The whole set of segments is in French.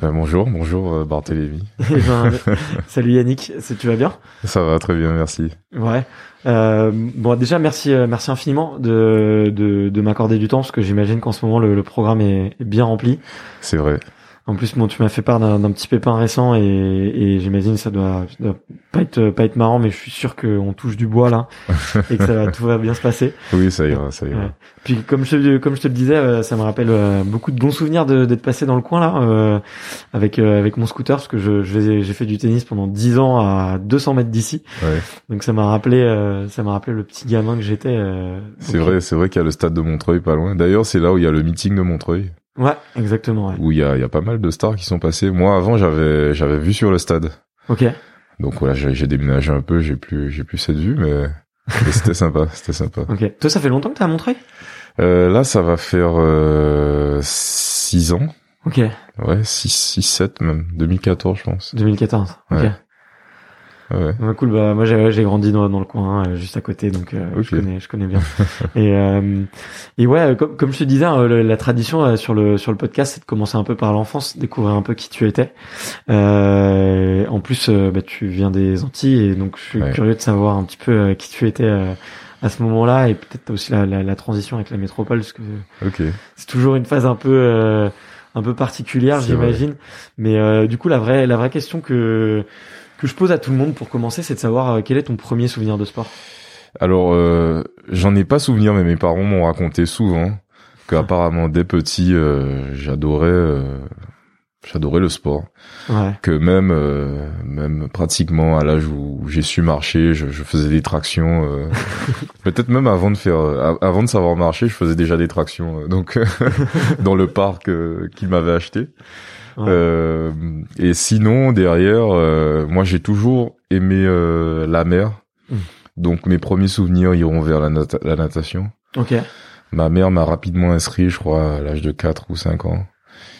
Ben bonjour, bonjour euh, Barthélémy. Eh ben, salut Yannick, tu vas bien? Ça va très bien, merci. Ouais. Euh, bon, déjà merci, euh, merci infiniment de de, de m'accorder du temps parce que j'imagine qu'en ce moment le, le programme est bien rempli. C'est vrai. En plus, bon, tu m'as fait part d'un petit pépin récent et, et j'imagine que ça doit, doit, pas être pas être marrant, mais je suis sûr qu'on touche du bois là et que ça va tout va bien se passer. Oui, ça ira, ça ira. Puis comme je comme je te le disais, euh, ça me rappelle euh, beaucoup de bons souvenirs d'être passé dans le coin là euh, avec avec mon scooter parce que je j'ai fait du tennis pendant 10 ans à 200 mètres d'ici. Ouais. Donc ça m'a rappelé ça m'a rappelé le petit gamin que j'étais. c'est vrai, c'est vrai qu'il y a le stade de Montreuil pas loin. D'ailleurs, c'est là où il y a le meeting de Montreuil. Ouais, exactement. Ouais. Où il y a, y a pas mal de stars qui sont passées. Moi, avant, j'avais, j'avais vu sur le stade. Ok. Donc voilà, j'ai déménagé un peu, j'ai plus, j'ai plus cette vue, mais, c'était sympa, c'était sympa. Ok. Toi, ça fait longtemps que t'es à Montreuil euh, Là, ça va faire euh, six ans. Ok. Ouais, 6, 6, 7 même. 2014, je pense. 2014. Ok. Ouais. Ouais. ouais. cool. Bah moi j'ai j'ai grandi dans, dans le coin, hein, juste à côté, donc euh, je connais je connais bien. et euh, et ouais, comme comme je te disais, hein, la tradition euh, sur le sur le podcast, c'est de commencer un peu par l'enfance, découvrir un peu qui tu étais. Euh, en plus, euh, bah, tu viens des Antilles, et donc je suis Ouais. curieux de savoir un petit peu euh, qui tu étais euh, à ce moment-là, et peut-être aussi la, la la transition avec la métropole, parce que Ok. c'est toujours une phase un peu euh, un peu particulière, j'imagine. Mais euh, du coup, la vraie la vraie question que que je pose à tout le monde pour commencer, c'est de savoir euh, quel est ton premier souvenir de sport? Alors, euh, j'en ai pas souvenir, mais mes parents m'ont raconté souvent que apparemment dès petit, euh, j'adorais, euh, j'adorais le sport. Ouais. Que même, même pratiquement à l'âge où j'ai su marcher, je, je faisais des tractions. Peut-être même avant de faire, avant de savoir marcher, je faisais déjà des tractions. donc dans le parc qu'ils m'avaient acheté. Ouais. Euh, et sinon, derrière, euh, moi j'ai toujours aimé euh, la mer. Mm. Donc mes premiers souvenirs iront vers la, nata- la natation. Ok. Ma mère m'a rapidement inscrit, je crois, à l'âge de 4 ou 5 ans.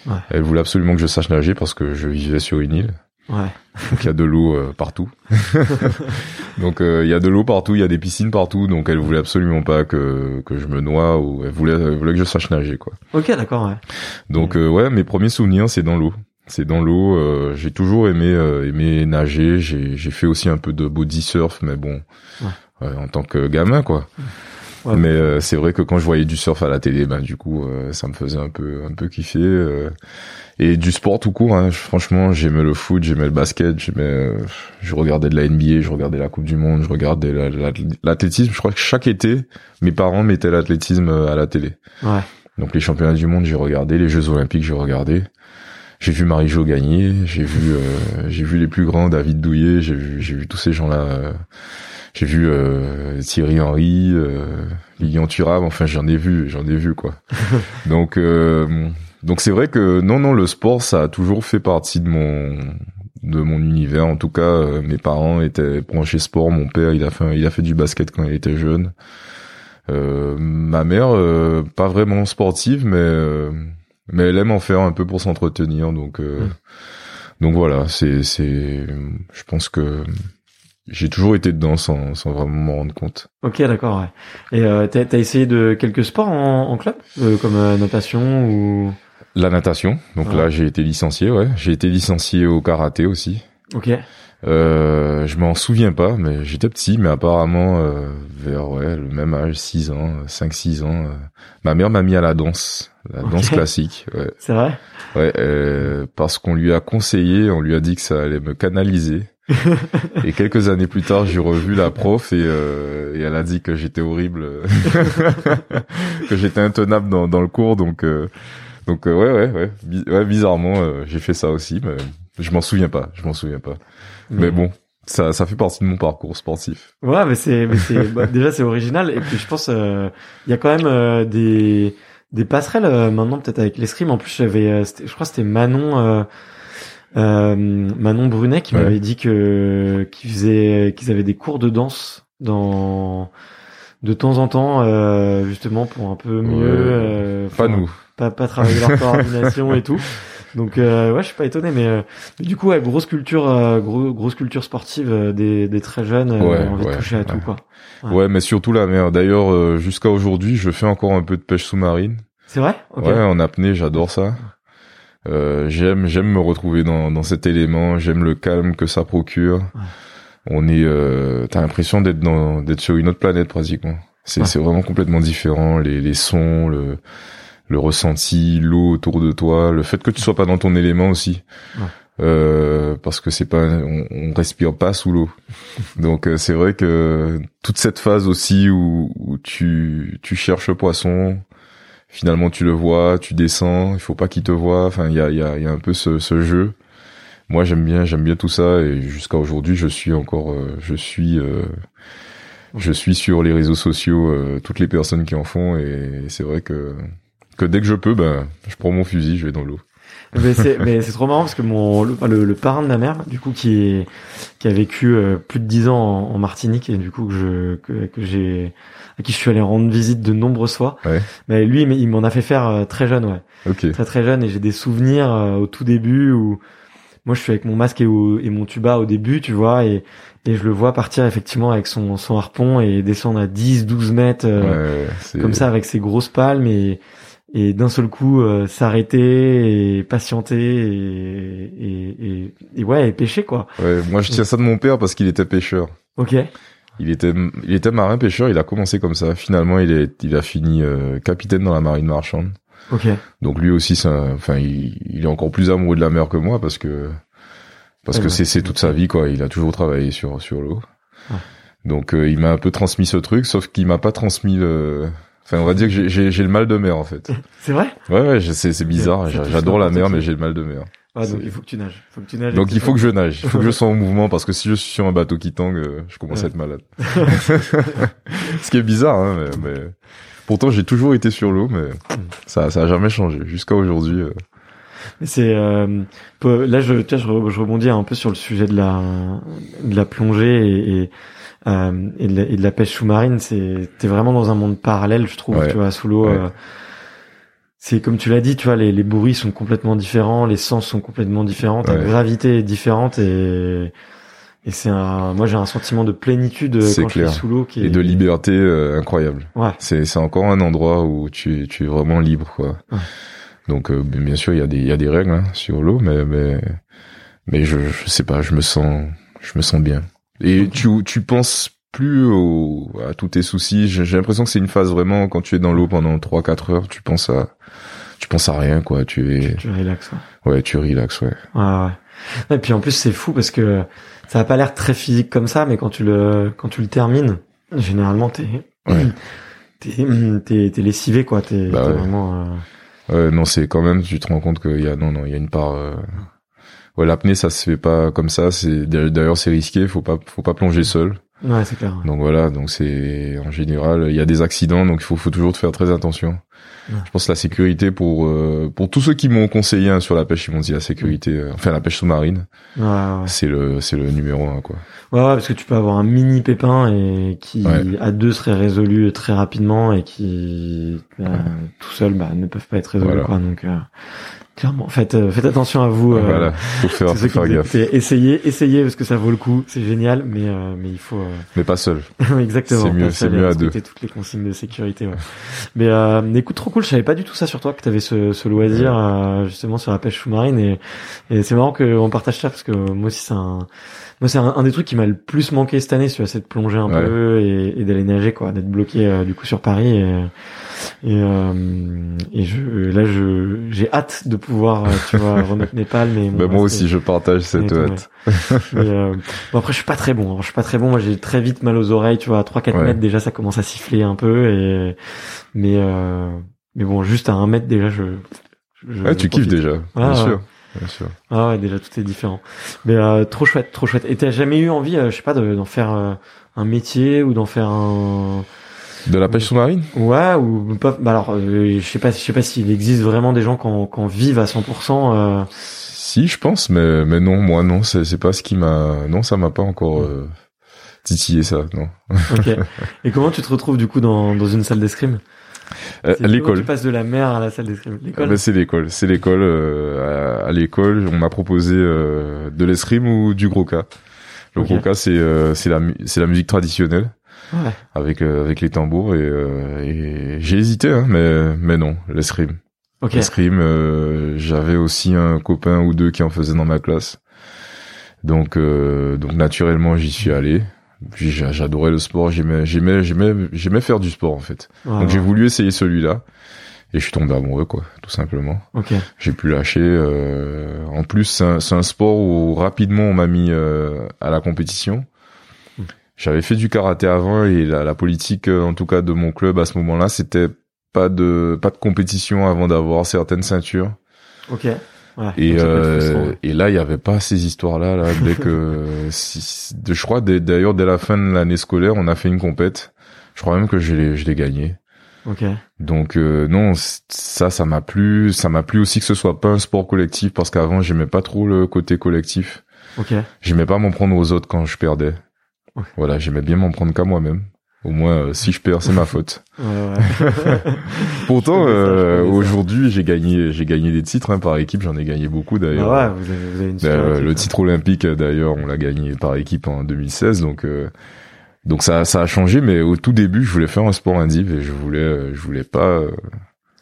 Ouais. Elle voulait absolument que je sache nager parce que je vivais sur une île. Ouais. Donc il y a de l'eau euh, partout. donc euh, il y a de l'eau partout, il y a des piscines partout. Donc elle voulait absolument pas que, que je me noie ou elle voulait, elle voulait que je sache nager quoi. Ok, d'accord. Ouais. Donc euh, ouais, mes premiers souvenirs c'est dans l'eau. C'est dans l'eau. euh, j'ai toujours aimé euh, aimé nager. J'ai j'ai fait aussi un peu de body surf, mais bon, Ouais. ouais, en tant que gamin quoi. Ouais. Mais euh, c'est vrai que quand je voyais du surf à la télé, ben du coup, euh, ça me faisait un peu un peu kiffer. euh. Et du sport tout court. Hein, franchement, j'aimais le foot, j'aimais le basket, j'aimais. euh, je regardais de la NBA, je regardais la Coupe du Monde, je regardais la- la- l'athlétisme. Je crois que chaque été, mes parents mettaient l'athlétisme euh, à la télé. Ouais. Donc les championnats du monde, j'ai regardé, les Jeux olympiques, j'ai regardé. J'ai vu Marie-Jo gagner, j'ai vu euh, j'ai vu les plus grands, David Douillet, j'ai vu j'ai vu tous ces gens-là. euh, j'ai vu euh, Thierry Henry, euh, Lilian Thuram, enfin j'en ai vu, j'en ai vu quoi. donc euh, donc c'est vrai que non non le sport ça a toujours fait partie de mon de mon univers. En tout cas, euh, mes parents étaient branchés sport. Mon père, il a fait il a fait du basket quand il était jeune. Euh, ma mère, euh, pas vraiment sportive, mais euh, mais elle aime en faire un peu pour s'entretenir. Donc euh, Mm. donc voilà, c'est c'est, je pense que j'ai toujours été dedans sans sans vraiment m'en rendre compte. Ok, d'accord. Ouais. Et euh, t'as as essayé de quelques sports en, en club, euh, comme euh, natation ou? La natation, donc Ouais. là j'ai été licencié, ouais. J'ai été licencié au karaté aussi. Ok. Euh, je m'en souviens pas, mais j'étais petit, mais apparemment euh, vers ouais le même âge, 6 ans, 5-6 ans, euh, ma mère m'a mis à la danse, la danse classique. Ouais. C'est vrai? Ouais, euh, parce qu'on lui a conseillé, on lui a dit que ça allait me canaliser. et quelques années plus tard, j'ai revu la prof et, euh, et elle a dit que j'étais horrible, que j'étais intenable dans, dans le cours. Donc, euh, donc euh, ouais, ouais, ouais, Bi- ouais, bizarrement, euh, j'ai fait ça aussi, mais je m'en souviens pas, je m'en souviens pas. Mais bon, ça, ça fait partie de mon parcours sportif. Ouais, mais c'est, mais c'est bah, déjà c'est original et puis je pense euh, il y a quand même euh, des des passerelles euh, maintenant peut-être avec l'escrime. En plus, j'avais, euh, je crois que c'était Manon euh, euh, Manon Brunet qui Ouais. m'avait dit que qu'ils faisaient qu'ils avaient des cours de danse dans de temps en temps euh, justement pour un peu mieux Ouais. euh, Pas nous. Pas pas travailler leur coordination et tout. Donc euh, ouais, je suis pas étonné, mais, euh, mais du coup, ouais, grosse culture, euh, gros, grosse culture sportive euh, des, des très jeunes, euh, Ouais, envie ouais, de toucher à tout quoi. Ouais. Mais surtout la mer. D'ailleurs, euh, jusqu'à aujourd'hui, je fais encore un peu de pêche sous-marine. C'est vrai? Ok. Ouais, en apnée, j'adore ça. Euh, j'aime, j'aime me retrouver dans, dans cet élément. J'aime le calme que ça procure. On est, euh, t'as l'impression d'être dans, d'être sur une autre planète pratiquement. C'est, c'est vraiment complètement différent. Les, les sons, le, le ressenti, l'eau autour de toi, le fait que tu sois pas dans ton élément aussi. Ouais. Euh, parce que c'est pas, on, on respire pas sous l'eau. Donc euh, c'est vrai que toute cette phase aussi où, où tu, tu cherches le poisson, finalement tu le vois, tu descends, il faut pas qu'il te voit. Enfin, il y a, il y, a, il y a un peu ce, ce jeu. Moi, j'aime bien, j'aime bien tout ça et jusqu'à aujourd'hui, je suis encore, euh, je suis, euh, je suis sur les réseaux sociaux euh, toutes les personnes qui en font et c'est vrai que que dès que je peux, ben, je prends mon fusil, je vais dans l'eau. mais c'est trop marrant parce que mon le, le, le parrain de ma mère, du coup, qui est qui a vécu euh, plus de dix ans en, en Martinique et du coup que je que, que j'ai à qui je suis allé rendre visite de nombreuses fois. Ouais. Mais lui, il m'en a fait faire euh, très jeune, ouais. Ok. très très jeune et j'ai des souvenirs euh, au tout début où moi je suis avec mon masque et, au- et mon tuba au début tu vois et et je le vois partir effectivement avec son son harpon et descendre à 10 12 mètres euh, Ouais, comme ça avec ses grosses palmes et et d'un seul coup euh, s'arrêter et patienter et, et, et, et ouais et pêcher quoi Ouais, moi je tiens ça de mon père parce qu'il était pêcheur. ok Il était, il était marin pêcheur. Il a commencé comme ça. Finalement, il est, il a fini euh, capitaine dans la marine marchande. ok Donc lui aussi, ça, enfin, il, il est encore plus amoureux de la mer que moi parce que parce que ouais. c'est c'est toute sa vie quoi. Il a toujours travaillé sur sur l'eau. Ouais. Donc euh, il m'a un peu transmis ce truc, sauf qu'il m'a pas transmis le. Enfin, on va dire que j'ai- le mal de mer en fait. c'est vrai? Ouais ouais, c'est bizarre. J'adore la n'importe mer, mais j'ai le mal de mer. ah, donc il faut que tu nages faut que tu nages Donc il faut que tu- je nage, il faut que je sois en mouvement parce que si je suis sur un bateau qui tangue, euh, je commence à être malade. Ce qui est bizarre, hein, mais, mais- pourtant j'ai toujours été sur l'eau, mais ça ça a jamais changé jusqu'à aujourd'hui. euh. Mais C'est euh, là je je, re- je rebondis un peu sur le sujet de la de la plongée et et, euh, et, de, la, et de la pêche sous-marine. C'est t'es vraiment dans un monde parallèle, je trouve. Ouais. Tu vois, sous l'eau. Ouais. euh, c'est comme tu l'as dit, tu vois, les, les bruits sont complètement différents, les sens sont complètement différents, Ouais. gravité est différente et et c'est un, moi j'ai un sentiment de plénitude quand je suis sous l'eau qui est Et de liberté euh, incroyable. Ouais. C'est c'est encore un endroit où tu tu es vraiment libre quoi. Ouais. Donc euh, bien sûr, il y a des il y a des règles hein, sur l'eau, mais mais mais je je sais pas, je me sens je me sens bien. Et tu tu penses plus au, à tous tes soucis. J'ai l'impression que c'est une phase vraiment quand tu es dans l'eau pendant 3 4 heures, tu penses à tu penses à rien quoi, tu es Tu relaxes. Ouais. ouais, tu relaxes ouais. Ouais, ouais. Et puis en plus c'est fou parce que ça a pas l'air très physique comme ça, mais quand tu le quand tu le termines, généralement t'es Ouais. t'es t'es t'es lessivé quoi. T'es Bah ouais. vraiment. euh, Ouais, non, c'est quand même, tu te rends compte qu'il y a, non, non, il y a une part, euh, ouais, l'apnée, ça se fait pas comme ça, c'est, d'ailleurs, c'est risqué, faut pas, faut pas plonger seul. Ouais, c'est clair. Donc voilà, donc c'est, en général, il y a des accidents, donc il faut, faut toujours faire très attention. Ouais. Je pense que la sécurité pour, euh, pour tous ceux qui m'ont conseillé hein, sur la pêche, ils m'ont dit la sécurité, euh, enfin la pêche sous-marine, Ouais, ouais. c'est le, c'est le numéro un, quoi. Ouais, ouais, parce que tu peux avoir un mini pépin et qui à deux serait résolu très rapidement et qui euh, tout seul bah, ne peuvent pas être résolus Voilà. quoi. Donc euh, clairement, faites euh, faites attention à vous. euh, voilà, faut faire, faut faire gaffe. Essayez, essayez parce que ça vaut le coup. C'est génial, mais euh, mais il faut euh, Mais pas seul. exactement. C'est mieux- c'est mieux à respecter toutes les consignes de sécurité. Ouais. mais euh, écoute, trop cool. Je savais pas du tout ça sur toi que t'avais ce, ce loisir euh, justement sur la pêche sous-marine et et c'est marrant qu'on partage ça parce que moi aussi c'est un moi c'est un, un des trucs qui m'a le plus manqué cette année, c'est de plonger un Ouais. peu et, et d'aller nager quoi, d'être bloqué euh, du coup sur Paris et et, euh, et je là je j'ai hâte de pouvoir euh, tu vois remettre mes palmes et Ben, moi aussi, je partage cette ouais. hâte. mais, euh, bon après je suis pas très bon, hein. je suis pas très bon, moi j'ai très vite mal aux oreilles, tu vois, à 3 4 Ouais. mètres déjà ça commence à siffler un peu et mais euh, mais bon juste à un mètre déjà je, je Ouais, tu kiffes déjà, Ah, bien ouais. sûr, bien sûr. Ah ouais, déjà tout est différent. Mais euh, trop chouette, trop chouette. Et t'as jamais eu envie, euh, je sais pas, de- d'en faire euh, un métier ou d'en faire un De la pêche sous-marine? ouais ou pas Bah alors, euh, je sais pas, je sais pas s'il existe vraiment des gens qui en, qui en vivent à 100%. Euh... Si, je pense, mais mais non, moi non, c'est c'est pas ce qui m'a, non, ça m'a pas encore euh, titillé ça, non. Ok. Et comment tu te retrouves du coup dans dans une salle d'escrime? Euh, l'école. Tu passes de la mer à la salle d'escrime. L'école? bah, c'est l'école, c'est l'école. euh, à, à l'école, on m'a proposé euh, de l'escrime ou du gros cas. Le Ok. gros cas, c'est euh, c'est la c'est la musique traditionnelle ouais. avec euh, avec les tambours et, euh, et j'ai hésité, hein, mais mais non, l'escrime. Ok. L'escrime, euh, j'avais aussi un copain ou deux qui en faisaient dans ma classe. Donc euh, donc naturellement, j'y suis allé. J'adorais le sport, j'aimais j'aimais j'aimais j'aimais faire du sport en fait. Donc j'ai voulu essayer celui-là et je suis tombé amoureux quoi, tout simplement. Ok. J'ai pu lâcher. euh, en plus, c'est un, un sport où rapidement on m'a mis euh, à la compétition. J'avais fait du karaté avant et la, la politique, euh, en tout cas de mon club à ce moment-là, c'était pas de pas de compétition avant d'avoir certaines ceintures. Ok. Ouais. Et euh, et là, il y avait pas ces histoires-là. Là, dès que, si, de, je crois d'ailleurs dès la fin de l'année scolaire, on a fait une compète. Je crois même que je l'ai je l'ai gagné. Ok. Donc euh, non, ça, ça m'a plu. Ça m'a plu aussi que ce soit pas un sport collectif parce qu'avant j'aimais pas trop le côté collectif. Ok. J'aimais pas m'en prendre aux autres quand je perdais. Voilà, j'aimais bien m'en prendre qu'à moi-même. Au moins, euh, si je perds, c'est ma faute. Ouais, ouais. Pourtant, euh, aujourd'hui, j'ai gagné, j'ai gagné des titres hein, par équipe. J'en ai gagné beaucoup d'ailleurs. Ah ouais, vous avez, vous avez une super Euh, équipe, le ouais. titre olympique, euh, d'ailleurs, on l'a gagné par équipe en 2016. Donc, euh, donc ça, ça a changé. Mais au tout début, je voulais faire un sport indiv et je voulais, je voulais pas,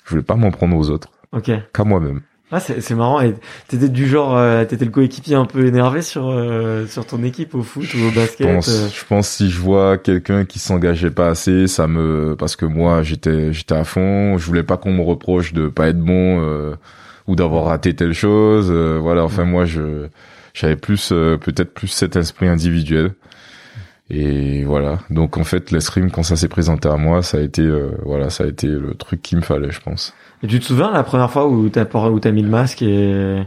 je voulais pas m'en prendre aux autres, Ok. qu'à moi-même. Ah, c'est, c'est marrant. Et t'étais du genre, euh, t'étais le coéquipier un peu énervé sur euh, sur ton équipe au foot ou au Je basket. pense, euh. je pense si je vois quelqu'un qui s'engageait pas assez, ça me, parce que moi, j'étais, j'étais à fond. Je voulais pas qu'on me reproche de pas être bon euh, ou d'avoir raté telle chose. euh, voilà. Enfin, moi, je, j'avais plus, euh, peut-être plus cet esprit individuel. Et voilà. Donc en fait, l'escrime quand ça s'est présenté à moi, ça a été, euh, voilà, ça a été le truc qu'il me fallait, je pense. Et tu te souviens la première fois où t'as por- où t'as mis le masque et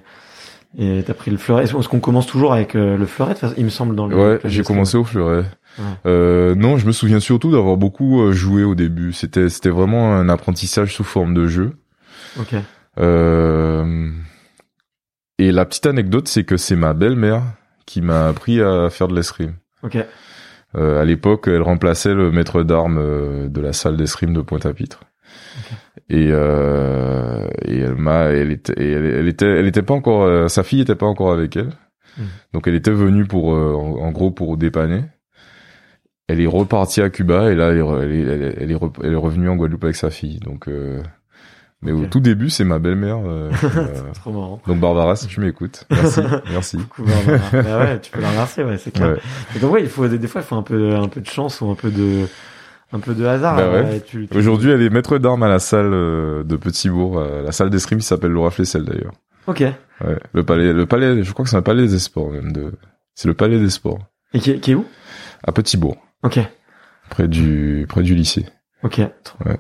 et t'as pris le fleuret? Est-ce qu'on commence toujours avec euh, le fleuret? Il me semble dans le. Ouais, j'ai commencé au fleuret. Ouais. Euh, non, je me souviens surtout d'avoir beaucoup euh, joué au début. C'était, c'était vraiment un apprentissage sous forme de jeu. Ok. Euh, et la petite anecdote, c'est que c'est ma belle-mère qui m'a appris à faire de l'escrime. Ok. Euh, à l'époque, elle remplaçait le maître d'armes euh, de la salle d'escrime de Pointe-à-Pitre. Et, euh, et elle m'a, elle était, elle, elle était, elle était pas encore, euh, sa fille était pas encore avec elle. Mm. Donc elle était venue pour, euh, en, gros, pour dépanner. Elle est repartie à Cuba et là, elle est, elle est, elle est, elle est revenue en Guadeloupe avec sa fille. Donc, euh, Mais au tout début, c'est ma belle-mère. euh, euh, Trop marrant. donc Barbara, si tu m'écoutes, merci, merci. Coucou, Barbara. bah ouais, tu peux la remercier, ouais, c'est clair. Ouais. Donc il faut des, des fois, il faut un peu, un peu de chance ou un peu de, un peu de hasard. Bah ouais. ouais, tu- tu- Aujourd'hui, elle est maître d'armes à la salle euh, de Petit-Bourg, euh, la salle d'escrime qui s'appelle Laura Flessel d'ailleurs. Ok. Ouais, le palais, le palais, je crois que c'est un palais des sports même. De... C'est le palais des sports Et qui, est- qui est où? À Petit-Bourg, Ok. près du près du lycée. Ok. Ouais.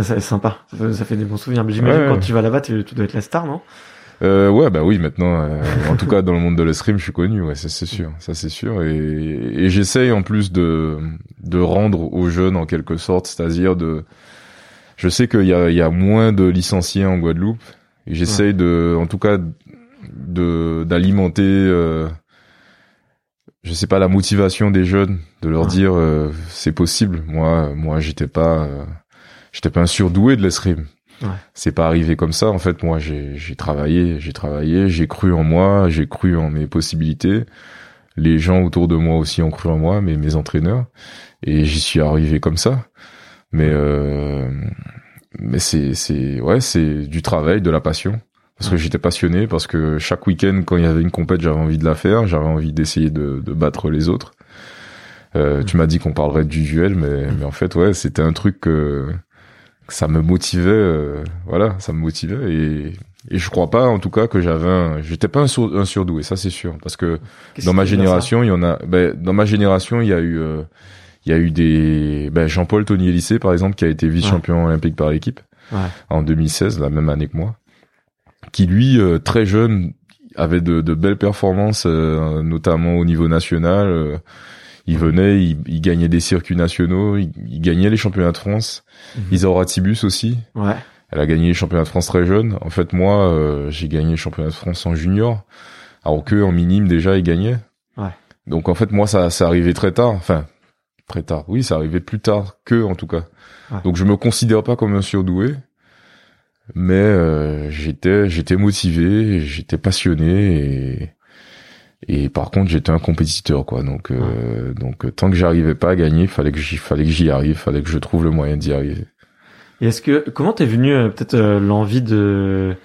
C'est sympa. Ça fait, ça fait des bons souvenirs. Mais j'imagine Ouais, quand tu vas là-bas, tu, tu dois être la star, non? Euh, ouais, bah oui, maintenant, euh, en tout cas dans le monde de l'escrime, je suis connu, ouais, ça c'est sûr, ça c'est sûr, et, et j'essaye en plus de de rendre aux jeunes en quelque sorte, c'est-à-dire de, je sais qu'il y a il y a moins de licenciés en Guadeloupe, et j'essaye de, en tout cas, de d'alimenter, euh, je sais pas la motivation des jeunes, de leur Ouais. dire euh, c'est possible. Moi, moi, j'étais pas, euh, j'étais pas un surdoué de l'escrime c'est pas arrivé comme ça. En fait, moi, j'ai travaillé, j'ai travaillé, j'ai cru en moi, j'ai cru en mes possibilités. Les gens autour de moi aussi ont cru en moi, mais mes entraîneurs, et j'y suis arrivé comme ça. Mais euh, mais c'est c'est ouais, c'est du travail, de la passion. Parce que j'étais passionné, parce que chaque week-end, quand il y avait une compète, j'avais envie de la faire, j'avais envie d'essayer de, de battre les autres. Euh, Tu m'as dit qu'on parlerait du duel, mais, mais en fait, ouais, c'était un truc que ça me motivait, euh, voilà, ça me motivait et, et je crois pas, en tout cas, que j'avais un, j'étais pas un, sourd- un surdoué, ça c'est sûr, parce que Qu'est-ce dans ma génération, il y en a, ben, dans ma génération, il y a eu, euh, il y a eu des, ben, Jean-Paul Tony Élysée, par exemple, qui a été vice-champion olympique par l'équipe Ouais. en 2016, la même année que moi, qui lui, euh, très jeune, avait de, de belles performances, euh, notamment au niveau national. Il venait, il, il gagnait des circuits nationaux, il, il gagnait les championnats de France. Mhm. Isaura Tibus aussi, Ouais. elle a gagné les championnats de France très jeune. En fait, moi, euh, j'ai gagné le championnat de France en junior, alors que en minime déjà, il gagnait. Ouais. Donc en fait, moi, ça, ça arrivait très tard. Enfin, très tard. Oui, ça arrivait plus tard que, en tout cas. Ouais. Donc je me considère pas comme un surdoué, mais euh, j'étais, j'étais motivé, j'étais passionné et et par contre j'étais un compétiteur quoi. Donc euh, donc euh, tant que j'arrivais pas à gagner, fallait que j'y, fallait que j'y arrive, fallait que je trouve le moyen d'y arriver. Et est-ce que comment t'es venu euh, peut-être euh, l'envie de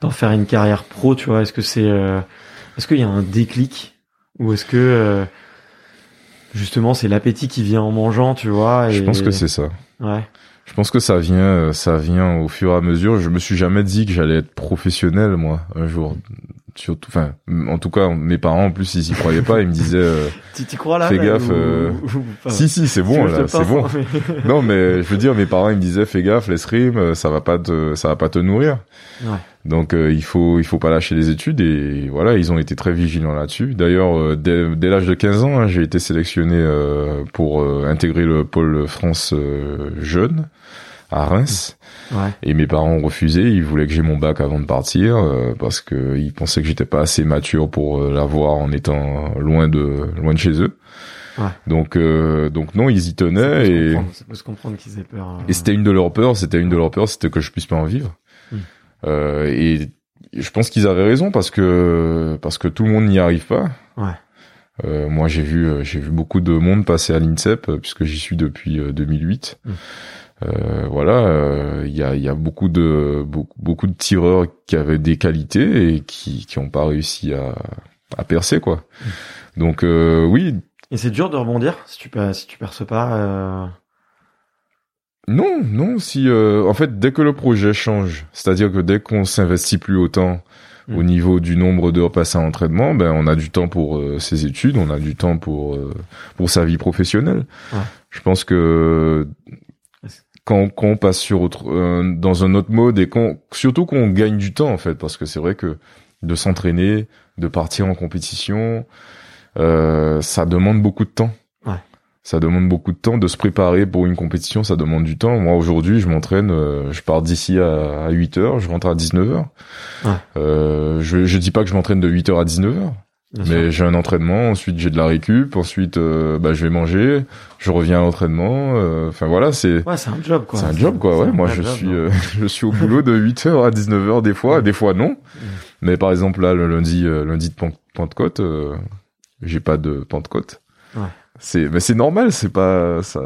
d'en faire une carrière pro, tu vois? Est-ce que c'est euh, est-ce qu'il y a un déclic? Ou est-ce que euh, justement c'est l'appétit qui vient en mangeant, tu vois Je pense que c'est ça. ouais. Je pense que ça vient, ça vient au fur et à mesure. Je me suis jamais dit que j'allais être professionnel, moi, un jour. Surtout, enfin, en tout cas, mes parents, en plus, ils y croyaient pas. Ils me disaient, euh, Tu t'y crois là Fais là, gaffe, ou- euh, ou si, si, c'est bon, là, c'est bon. mais- Non, mais je veux dire, mes parents, ils me disaient, fais gaffe, l'escrime, euh, ça va pas te, ça va pas te nourrir. Ouais. Donc, euh, il faut, il faut pas lâcher les études et voilà, ils ont été très vigilants là-dessus. D'ailleurs, euh, dès, dès l'âge de 15 ans, hein, j'ai été sélectionné euh, pour euh, intégrer le pôle France euh, jeune à Reims. Ouais. Et mes parents ont refusé, ils voulaient que j'ai mon bac avant de partir euh, parce que ils pensaient que j'étais pas assez mature pour euh, l'avoir en étant loin de loin de chez eux. Ouais. Donc euh, donc non, ils y tenaient et comprendre, ça peut se comprendre qu'ils aient peur. euh. et c'était une de leurs peurs, c'était une de leurs peurs, c'était que je puisse pas en vivre. Euh, et je pense qu'ils avaient raison parce que parce que tout le monde n'y arrive pas. Ouais. Euh, moi, j'ai vu j'ai vu beaucoup de monde passer à l'INSEP puisque j'y suis depuis euh, 2008. Mm. Euh, voilà, euh, il y a il y a beaucoup de beaucoup, beaucoup de tireurs qui avaient des qualités et qui qui ont pas réussi à à percer quoi. Mm. Donc euh, oui, Et c'est dur de rebondir si tu per- si tu perces pas. euh, Non, non, si euh, en fait dès que le projet change, c'est-à-dire que dès qu'on s'investit plus autant Mm. au niveau du nombre d'heures passées en entraînement, ben on a du temps pour euh, ses études, on a du temps pour euh, pour sa vie professionnelle. Ouais. Je pense que quand, quand on passe sur autre euh, dans un autre mode et qu'on surtout qu'on gagne du temps en fait parce que c'est vrai que de s'entraîner, de partir en compétition, euh, ça demande beaucoup de temps. Ouais. Ça demande beaucoup de temps de se préparer pour une compétition, ça demande du temps. Moi aujourd'hui, je m'entraîne, euh, je pars d'ici à, à 8 heures, je rentre à 19 heures. Ouais. Euh, je je dis pas que je m'entraîne de 8 heures à 19 heures, bien mais j'ai un entraînement, ensuite j'ai de la récup, ensuite euh, bah je vais manger, je reviens à l'entraînement, euh, enfin voilà, c'est Ouais, c'est un job quoi. c'est un job quoi, ouais. Moi je job, suis euh, je suis au boulot de 8h à 19h des fois, des fois non. Mais par exemple là le lundi lundi de Pen- Pentecôte, euh, j'ai pas de Pentecôte. C'est mais c'est normal, c'est pas ça.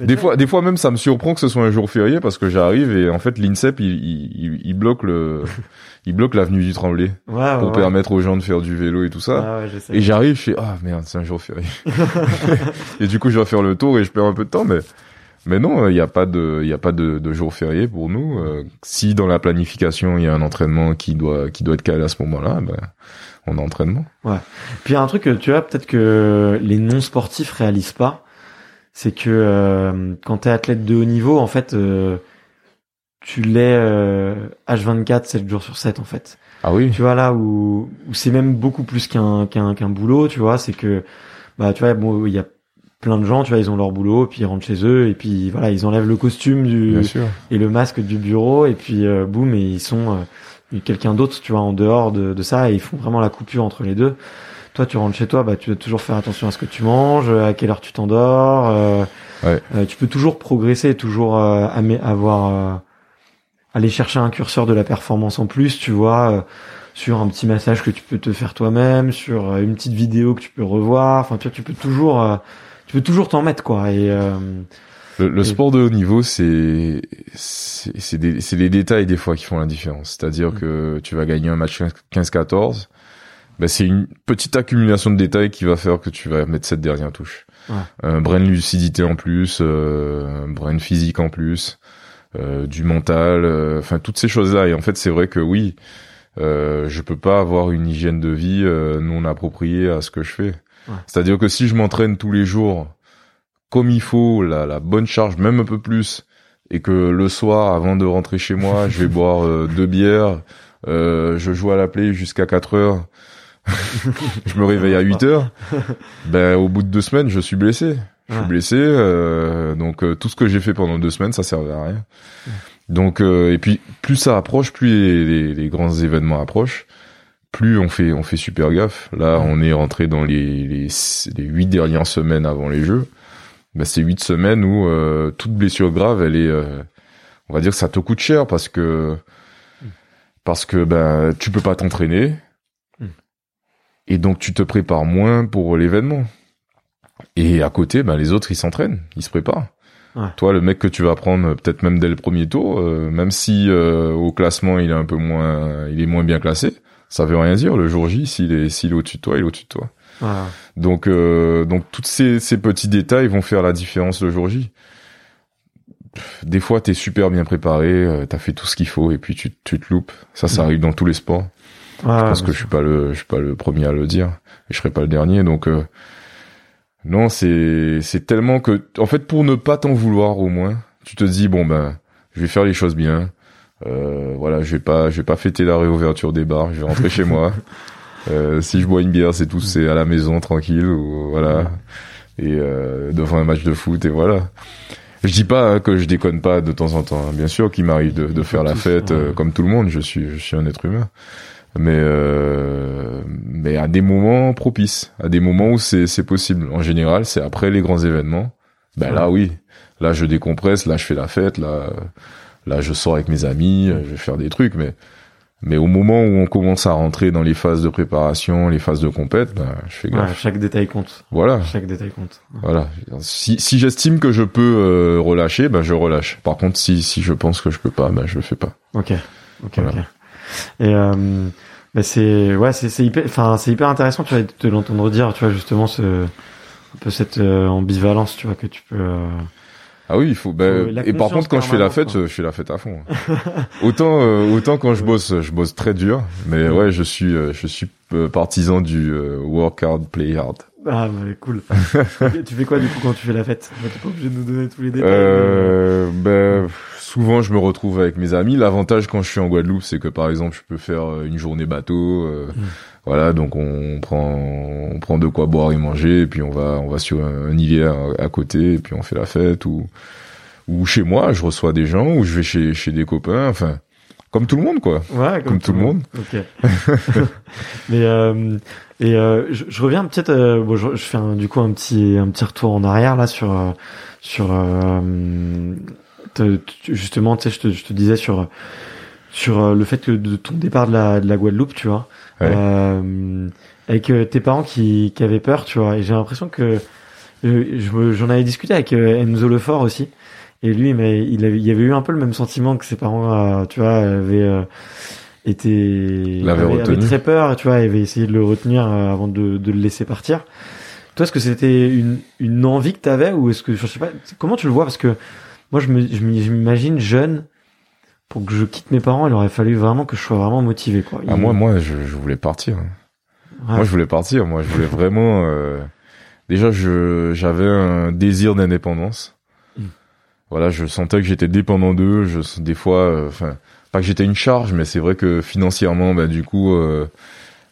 Des fois, des fois même, ça me surprend que ce soit un jour férié parce que j'arrive et en fait l'INSEP il, il, il bloque le il bloque l'avenue du Tremblay Ouais, pour ouais, permettre aux gens de faire du vélo et tout ça. Et j'arrive, je fais ah merde, c'est un jour férié. et du coup, je dois faire le tour et je perds un peu de temps, mais mais non, il n'y a pas de il y a pas de, de jour férié pour nous. Euh, si dans la planification il y a un entraînement qui doit qui doit être calé à ce moment-là, ben a entraînement. Puis il y a un truc que tu vois peut-être que les non sportifs réalisent pas, c'est que euh, quand t'es athlète de haut niveau, en fait, euh, tu l'es euh, H24, 7 jours sur 7 en fait. Ah oui. Tu vois là où, où c'est même beaucoup plus qu'un qu'un qu'un boulot, tu vois, c'est que bah tu vois bon il y a plein de gens, tu vois, ils ont leur boulot, puis ils rentrent chez eux, et puis voilà, ils enlèvent le costume du Bien sûr. et le masque du bureau, et puis euh, boum, et ils sont euh, quelqu'un d'autre, tu vois, en dehors de, de ça, et ils font vraiment la coupure entre les deux. Toi, tu rentres chez toi, bah, tu dois toujours faire attention à ce que tu manges, à quelle heure tu t'endors. euh, Ouais. euh, tu peux toujours progresser, toujours euh, avoir euh, aller chercher un curseur de la performance en plus, tu vois, euh, sur un petit massage que tu peux te faire toi-même, sur une petite vidéo que tu peux revoir. Enfin, tu vois, tu peux toujours, euh, tu peux toujours t'en mettre, quoi. Et euh, Le, sport de haut niveau, c'est c'est c'est des c'est les détails des fois qui font la différence. C'est-à-dire Mm. que tu vas gagner un match 15-14, ben c'est une petite accumulation de détails qui va faire que tu vas mettre cette dernière touche. Ouais. Un brin de lucidité en plus, euh, de physique en plus, euh, du mental, euh, enfin toutes ces choses-là. Et en fait, c'est vrai que oui, euh, je peux pas avoir une hygiène de vie euh, non appropriée à ce que je fais. Ouais. C'est-à-dire que si je m'entraîne tous les jours comme il faut, la, la bonne charge, même un peu plus, et que le soir, avant de rentrer chez moi, je vais boire euh, deux bières, euh, je joue à la play jusqu'à 4 heures, je me réveille à 8 heures, ben au bout de deux semaines, je suis blessé. Je suis Ouais. blessé, euh, donc euh, tout ce que j'ai fait pendant deux semaines, ça servait à rien. Donc euh, et puis plus ça approche, plus les, les, les grands événements approchent, plus on fait on fait super gaffe. Là, on est rentré dans les les les huit dernières semaines avant les Jeux. Ben, c'est huit semaines où euh, toute blessure grave, elle est, euh, on va dire que ça te coûte cher parce que parce que ben tu peux pas t'entraîner Mm. et donc tu te prépares moins pour l'événement. Et à côté, ben les autres ils s'entraînent, ils se préparent. Ouais. Toi, le mec que tu vas prendre peut-être même dès le premier tour, euh, même si euh, au classement il est un peu moins, il est moins bien classé, ça veut rien dire. Le jour J, s'il est s'il est au-dessus de toi, il est au-dessus de toi. Voilà. Donc, euh, donc tous ces, ces petits détails vont faire la différence le jour J. Des fois, t'es super bien préparé, euh, t'as fait tout ce qu'il faut, et puis tu, tu te loupes. Ça, ça arrive dans tous les sports. Ouais, Parce ouais, que je suis pas le, je suis pas le premier à le dire, et je serai pas le dernier. Donc, euh, non, c'est, c'est tellement que, en fait, pour ne pas t'en vouloir au moins, tu te dis bon ben, je vais faire les choses bien. Euh, voilà, je vais pas, je vais pas fêter la réouverture des bars. Je vais rentrer chez moi. Euh, si je bois une bière, c'est tout, c'est à la maison tranquille ou voilà, et euh, devant un match de foot et voilà. Je dis pas hein, que je déconne pas de temps en temps. hein. Bien sûr qu'il m'arrive de, de faire la fête euh, comme tout le monde. Je suis, je suis un être humain. Mais euh, mais à des moments propices, à des moments où c'est c'est possible. En général, c'est après les grands événements. Ben là oui, là je décompresse, là je fais la fête, là là je sors avec mes amis, je vais faire des trucs. Mais mais au moment où on commence à rentrer dans les phases de préparation, les phases de compète, ben je fais Ouais, gaffe. chaque détail compte. Voilà. Chaque détail compte. Voilà. Si, si j'estime que je peux euh, relâcher, ben je relâche. Par contre, si, si je pense que je peux pas, ben je le fais pas. Ok, ok, Voilà. Et euh, bah c'est ouais, c'est c'est hyper, enfin c'est hyper intéressant, tu vois, de te l'entendre dire, tu vois, justement ce un peu cette euh, ambivalence, tu vois, que tu peux. Ah oui, il faut. Ben, Faut et par contre, quand je fais la fête, quoi. je fais la fête à fond. autant, euh, autant quand je bosse, je bosse très dur. Mais ouais, je suis, euh, je suis euh, partisan du euh, work hard, play hard. Ah bah cool. tu fais quoi du coup quand tu fais la fête? T'es pas obligé de nous donner tous les détails. Euh, ben, souvent, je me retrouve avec mes amis. L'avantage quand je suis en Guadeloupe, c'est que par exemple, je peux faire une journée bateau. euh, Mm. Voilà, donc on prend, on prend de quoi boire et manger, et puis on va, on va sur un, un îlet à, côté, et puis on fait la fête. Ou, ou chez moi, je reçois des gens, ou je vais chez, chez des copains. Enfin, comme tout le monde, quoi. ouais, comme tout le monde. Ok. Mais euh, et euh, je, je reviens peut-être. euh, bon, je, je fais un, du coup un petit un petit retour en arrière là sur euh, sur euh, te- justement, tu sais, je te, je te disais sur sur euh, le fait que de ton départ de la de la Guadeloupe, tu vois, Ouais. euh, avec euh, tes parents qui qui avaient peur, tu vois. Et j'ai l'impression que Euh, je- J'en avais discuté avec euh, Enzo Lefort aussi. Et lui, mais il, avait, il avait eu un peu le même sentiment que ses parents, euh, tu vois, avaient euh, avaient- avaient retenu. très peur, tu vois, avaient essayé de le retenir euh, avant de, de le laisser partir. Toi, est-ce que c'était une, une envie que t'avais ou est-ce que je sais pas comment tu le vois? Parce que moi je me je m'imagine jeune pour que je quitte mes parents, il aurait fallu vraiment que je sois vraiment motivé quoi. Ah, Il- moi, moi, je, je voulais partir. Ouais. Moi, je voulais partir. Moi, je voulais vraiment. euh, Déjà, je j'avais un désir d'indépendance. Mm. Voilà, je sentais que j'étais dépendant d'eux. Je des fois, euh, enfin, pas que j'étais une charge, mais c'est vrai que financièrement, bah, du coup, euh,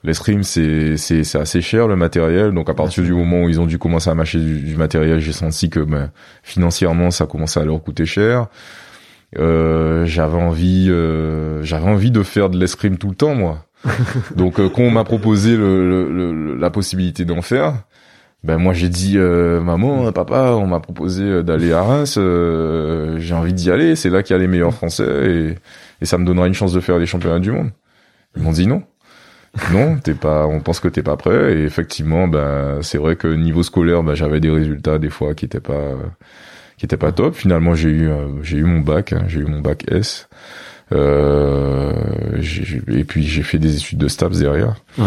l'escrime, c'est c'est c'est assez cher le matériel. Donc, à partir du moment où ils ont dû commencer à m'acheter du, du matériel, j'ai senti que bah, financièrement, ça commençait à leur coûter cher. Euh, j'avais envie, euh, j'avais envie de faire de l'escrime tout le temps, moi. Donc euh, quand on m'a proposé le, le- le- la possibilité d'en faire, ben moi j'ai dit euh, maman, papa, on m'a proposé d'aller à Reims, euh, j'ai envie d'y aller, c'est là qu'il y a les meilleurs Français et, et ça me donnera une chance de faire les championnats du monde. Ils m'ont dit non. Non, t'es pas. On pense que t'es pas prêt. Et effectivement, ben c'est vrai que niveau scolaire, ben j'avais des résultats des fois qui étaient pas euh, qui étaient pas top. Finalement, j'ai eu euh, j'ai eu mon bac, hein, j'ai eu mon bac S. Euh, et puis j'ai fait des études de STAPS derrière. Ouais.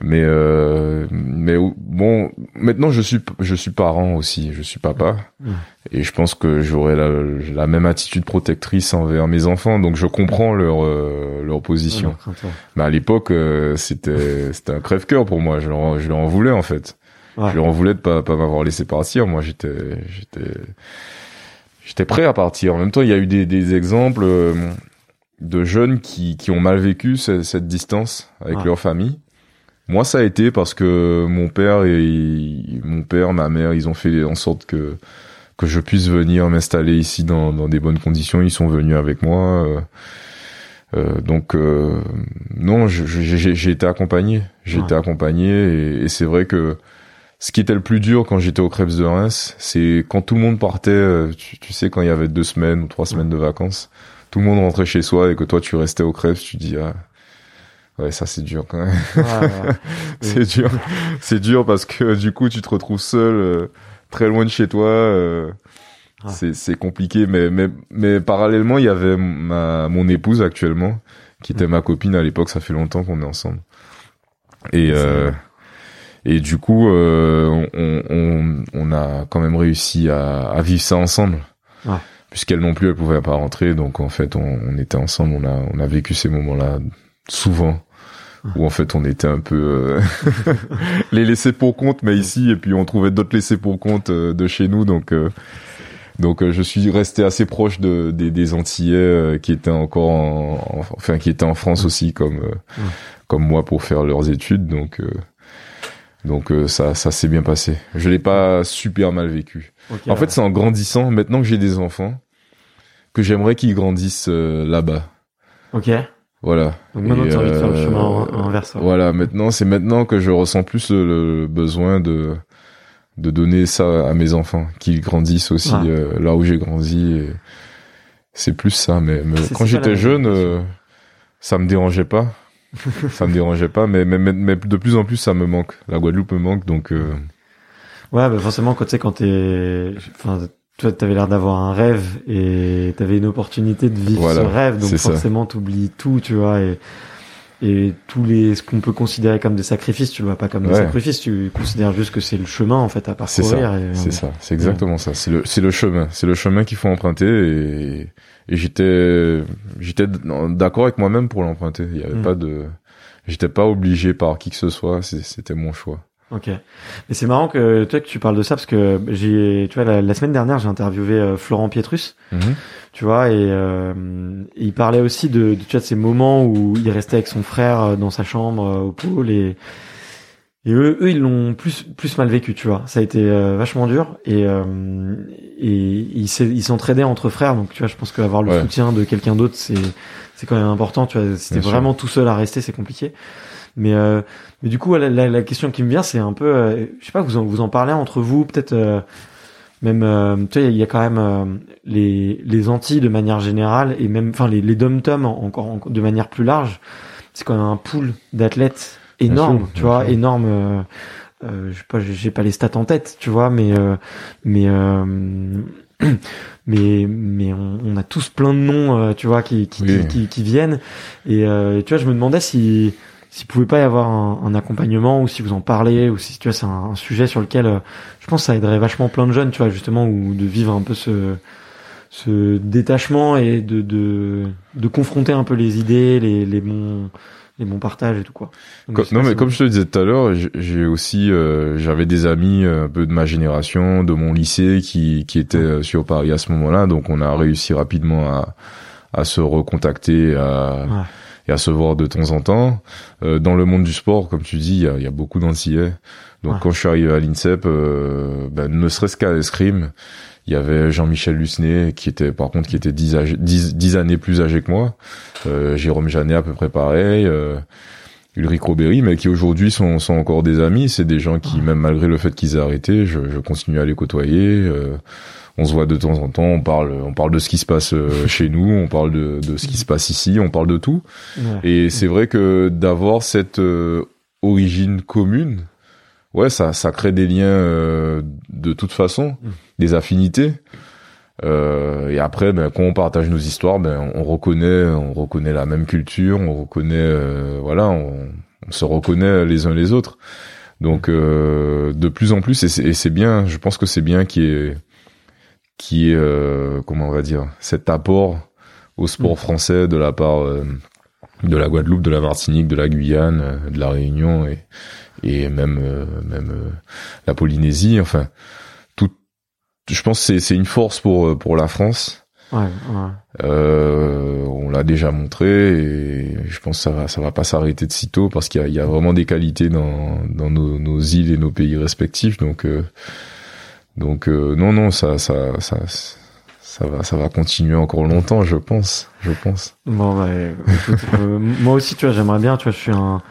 Mais euh, mais bon, maintenant je suis je suis parent aussi, je suis papa Ouais. et je pense que j'aurai la, la même attitude protectrice envers mes enfants, donc je comprends leur euh, leur position. Ouais. Mais à l'époque, euh, c'était c'était un crève-cœur pour moi. Je leur, je leur en voulais en fait. Ouais. Je leur en voulais de pas pas m'avoir laissé partir. Moi, j'étais j'étais j'étais prêt à partir. En même temps, il y a eu des des exemples euh, de jeunes qui qui ont mal vécu ce- cette, distance avec Ouais. leur famille. Moi, ça a été parce que mon père et mon père, ma mère, ils ont fait en sorte que que je puisse venir m'installer ici dans dans des bonnes conditions. Ils sont venus avec moi. euh, euh, donc euh, non, j'ai j'ai été accompagné, j'ai Ouais. été accompagné et, et c'est vrai que ce qui était le plus dur quand j'étais au Krebs de Reims, c'est quand tout le monde partait, euh, tu, tu sais quand il y avait deux semaines ou trois semaines de vacances, tout le monde rentrait chez soi et que toi tu restais au Krebs, tu dis ah ouais ça c'est dur quand même, c'est dur, c'est dur parce que du coup tu te retrouves seul, euh, très loin de chez toi. euh, c'est c'est compliqué. Mais mais mais parallèlement il y avait ma mon épouse actuellement qui était ma copine à l'époque ça fait longtemps qu'on est ensemble. Et euh. Et du coup euh, on, on on a quand même réussi à, à vivre ça ensemble. Ouais. puisqu'elle non plus elle pouvait pas rentrer. Donc en fait on, on était ensemble. On a on a vécu ces moments là souvent où en fait on était un peu euh, les laissés pour compte mais ici. Et puis on trouvait d'autres laissés pour compte euh, de chez nous. Donc euh, donc euh, je suis resté assez proche de des, des Antillais euh, qui étaient encore en, en- enfin qui étaient en France aussi comme euh, comme moi pour faire leurs études. Donc euh, donc euh, ça ça s'est bien passé. Je l'ai pas super mal vécu. En ouais. fait, c'est en grandissant, maintenant que j'ai des enfants, que j'aimerais qu'ils grandissent euh, là-bas. ok. Voilà. Donc maintenant, Et, tu as envie de faire le euh, chemin inverse. Voilà, maintenant, c'est maintenant que je ressens plus le, le besoin de de donner ça à mes enfants, qu'ils grandissent aussi Ah. euh, là où j'ai grandi. et C'est plus ça, mais, mais quand j'étais jeune, ça me dérangeait pas. ça me dérangeait pas, mais, mais, mais, mais de plus en plus, ça me manque. La Guadeloupe me manque, donc euh, Ouais, bah forcément, quand tu sais, quand t'es, enfin, toi, t'avais l'air d'avoir un rêve et t'avais une opportunité de vivre Voilà, ce rêve, donc forcément, t'oublies tout, tu vois, et, et tous les, ce qu'on peut considérer comme des sacrifices, tu le vois pas comme des sacrifices, tu considères juste que c'est le chemin, en fait, à c'est parcourir. ça. et, C'est ça. C'est exactement ça. C'est le, c'est le chemin. C'est le chemin qu'il faut emprunter et, et j'étais, j'étais d'accord avec moi-même pour l'emprunter. Il y avait Mm. pas de, j'étais pas obligé par qui que ce soit. C'est- C'était mon choix. Ok. Et c'est marrant que toi que tu parles de ça parce que j'ai, tu vois, la, la semaine dernière j'ai interviewé euh, Florent Pietrus, Mhm. tu vois, et, euh, il parlait aussi de, de, tu vois, de ces moments où il restait avec son frère euh, dans sa chambre euh, au pôle et et eux, eux ils l'ont plus plus mal vécu, tu vois. Ça a été vachement dur et euh, et ils s'entraidaient entre frères, donc tu vois, je pense qu'avoir le Ouais. soutien de quelqu'un d'autre c'est c'est quand même important, tu vois. C'était Bien sûr. vraiment tout seul à rester, c'est compliqué. Mais euh, mais du coup, la, la, la question qui me vient, c'est un peu, euh, je sais pas, vous en, vous en parlez entre vous, peut-être euh, même, euh, tu sais, il y a quand même euh, les les Antilles de manière générale et même, enfin les les dom-tom en- encore en- de manière plus large. C'est quand même un pool d'athlètes énorme, sûr, tu vois, sûr. énorme. euh, euh, je sais pas, j'ai pas les stats en tête, tu vois, mais mais mais mais on, a tous plein de noms, tu vois, qui qui, qui, qui, viennent. Et tu vois, je me demandais si s'il pouvait pas y avoir un, un, accompagnement ou si vous en parlez ou si tu vois c'est un, un, sujet sur lequel je pense que ça aiderait vachement plein de jeunes, tu vois, justement, ou de vivre un peu ce ce détachement et de, de, de confronter un peu les idées, les, les bons les bons partages et tout quoi. non mais comme je te disais tout à l'heure, j'ai aussi euh, j'avais des amis euh, un peu de ma génération, de mon lycée qui qui étaient euh, sur Paris à ce moment-là, donc on a réussi rapidement à à se recontacter à et à se voir de temps en temps. dans le monde du sport, comme tu dis, il y a, y a, beaucoup d'antillais. Donc quand je suis arrivé à l'INSEP, ben, ne serait-ce qu'à l'escrime, il y avait Jean-Michel Lucenay qui était par contre qui était dix, dix, années plus âgé que moi. Euh, Jérôme Janet à peu près pareil. Euh, Ulrich Robert, mais qui aujourd'hui sont, sont encore des amis. C'est des gens qui, même malgré le fait qu'ils aient arrêté, je, je, continue à les côtoyer. Euh, on se voit de temps en temps, on parle, on parle de ce qui se passe euh, chez nous, on parle de, de ce qui se passe ici, on parle de tout. Et c'est vrai que d'avoir cette euh, origine commune, ouais, ça, ça crée des liens euh, de toute façon, mm. des affinités. Euh, et après, ben, quand on partage nos histoires, ben, on reconnaît, on reconnaît la même culture, on reconnaît, euh, voilà, on, se reconnaît les uns les autres. Donc, euh, de plus en plus, et c'est bien, je pense que c'est bien qui est, qui est, comment on va dire, cet apport au sport mm. français de la part de la Guadeloupe, de la Martinique, de la Guyane, de la Réunion et et même euh, même euh, la Polynésie. Enfin, tout. Je pense que c'est une force pour euh, pour la France. Ouais, ouais. Euh, on l'a déjà montré et je pense que ça va ça va pas s'arrêter de sitôt parce qu'il y a, il y a vraiment des qualités dans dans nos, nos îles et nos pays respectifs. Donc donc non non ça ça ça ça va, ça va continuer encore longtemps, je pense, je pense. Bon, bah, moi aussi, tu vois, j'aimerais bien, tu vois, je suis un,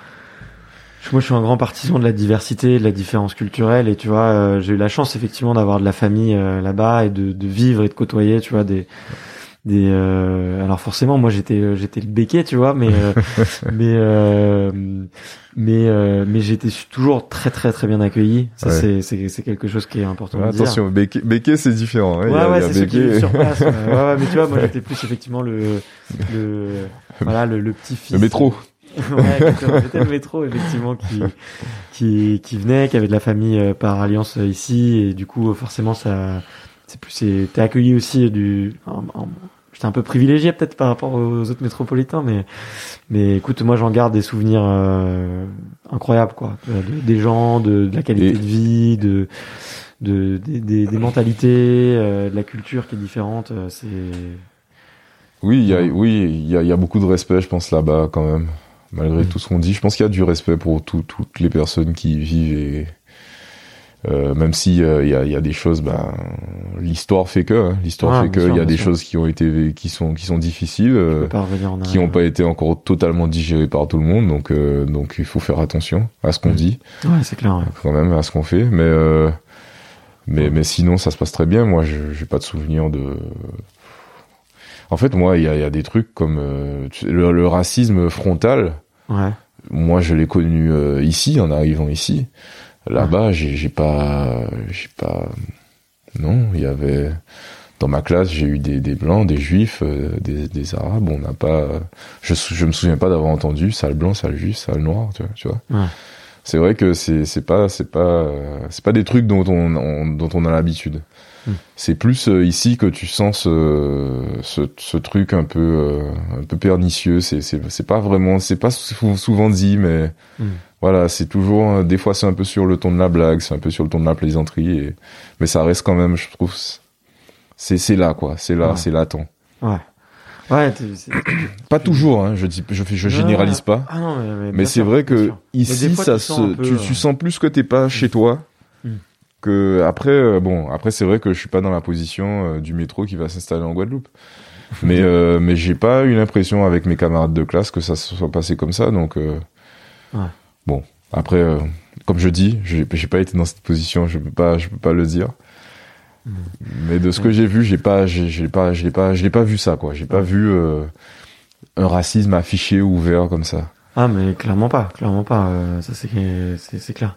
moi, je suis un grand partisan de la diversité, de la différence culturelle, et tu vois, euh, j'ai eu la chance effectivement d'avoir de la famille euh, là-bas et de, de, vivre et de côtoyer, tu vois, des des. Euh, alors forcément, moi, j'étais j'étais le béquet, tu vois, mais mais mais mais j'étais toujours très très très bien accueilli. Ça, c'est c'est c'est quelque chose qui est important. Ouais, attention, béquet, béquet c'est différent. Hein, ouais, ouais, c'est ce qui sur place. ouais, ouais, mais tu vois, moi, j'étais plus effectivement le le voilà le, le petit fils. Le métro ouais, c'était le métro effectivement qui qui qui venait, qui avait de la famille euh, par alliance euh, ici et du coup forcément ça c'est plus c'est t'es accueilli aussi du j'étais un peu privilégié peut-être par rapport aux autres métropolitains mais mais écoute moi j'en garde des souvenirs euh, incroyables quoi. Des gens de, de, la qualité de vie de de des, des, des mentalités de la culture qui est différente c'est oui il y a oui il y a, y a beaucoup de respect je pense là-bas quand même malgré tout ce qu'on dit. Je pense qu'il y a du respect pour toutes les personnes qui y vivent et euh, même si euh, il y, a, y, a, des choses, ben l'histoire fait que, hein. l'histoire fait que il y a des choses qui ont été qui sont qui sont difficiles, euh, qui n'ont pas été encore totalement digérées par tout le monde. Donc euh, donc il faut faire attention à ce qu'on dit. Ouais, c'est clair. Ouais. Quand même à ce qu'on fait, mais mais mais sinon ça se passe très bien. Moi, j'ai pas de souvenir de en fait, moi, il y a, y a, des trucs comme le, le, racisme frontal. Ouais. Moi, je l'ai connu euh, ici, en arrivant ici. Là-bas, j'ai pas, j'ai pas. Non, il y avait dans ma classe, j'ai eu des, des blancs, des juifs, euh, des, des arabes. On n'a pas. Je je me souviens pas d'avoir entendu sale blanc, sale juif, sale noir. Tu vois. Tu vois ouais. C'est vrai que c'est c'est pas c'est pas c'est pas des trucs dont on, on dont on a l'habitude. C'est plus euh, ici que tu sens ce, ce, ce truc un peu euh, un peu pernicieux. C'est c'est pas vraiment c'est pas souvent dit, mais mm. Voilà, c'est toujours euh, des fois c'est un peu sur le ton de la blague, c'est un peu sur le ton de la plaisanterie, et, mais ça reste quand même, je trouve, c'est c'est là quoi, c'est là, c'est latent. Ouais. Ouais, pas toujours, hein, je dis, je, je généralise pas. Ah non, mais, mais c'est vrai que ici, ça se, tu, tu, sens plus que t'es pas chez toi que après euh, bon après c'est vrai que je suis pas dans la position euh, du métro qui va s'installer en Guadeloupe mais euh, mais j'ai pas eu l'impression avec mes camarades de classe que ça se soit passé comme ça donc ouais. Bon après comme je dis j'ai pas été dans cette position je peux pas je peux pas le dire mm. mais de ce que j'ai vu j'ai pas j'ai pas pas je l'ai pas vu ça quoi j'ai pas vu un racisme affiché ouvert comme ça Ah mais clairement pas, clairement pas. euh, ça c'est clair.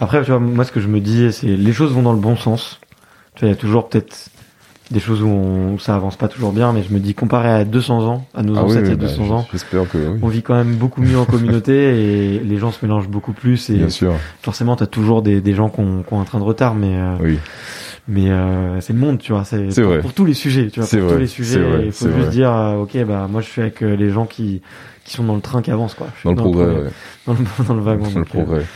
Après tu vois moi ce que je me dis c'est les choses vont dans le bon sens. Tu vois il y a toujours peut-être des choses où, on- où ça avance pas toujours bien, mais je me dis comparé à 200 ans, à nos Ah oui, ancêtres il y a oui, bah, 200 ans, que oui. on vit quand même beaucoup mieux en communauté et les gens se mélangent beaucoup plus et Bien sûr. forcément t'as toujours des, des gens qui ont, ont un train de retard, mais euh, Oui. mais euh, c'est le monde, tu vois. C'est C'est pour, vrai. pour tous les sujets, tu vois. C'est Pour vrai, tous les sujets, il faut juste vrai. dire, euh, ok, bah moi je suis avec euh, les gens qui qui sont dans le train qui avance, quoi. Dans le progrès, ouais. dans le, dans le wagon. Dans le donc, euh, progrès.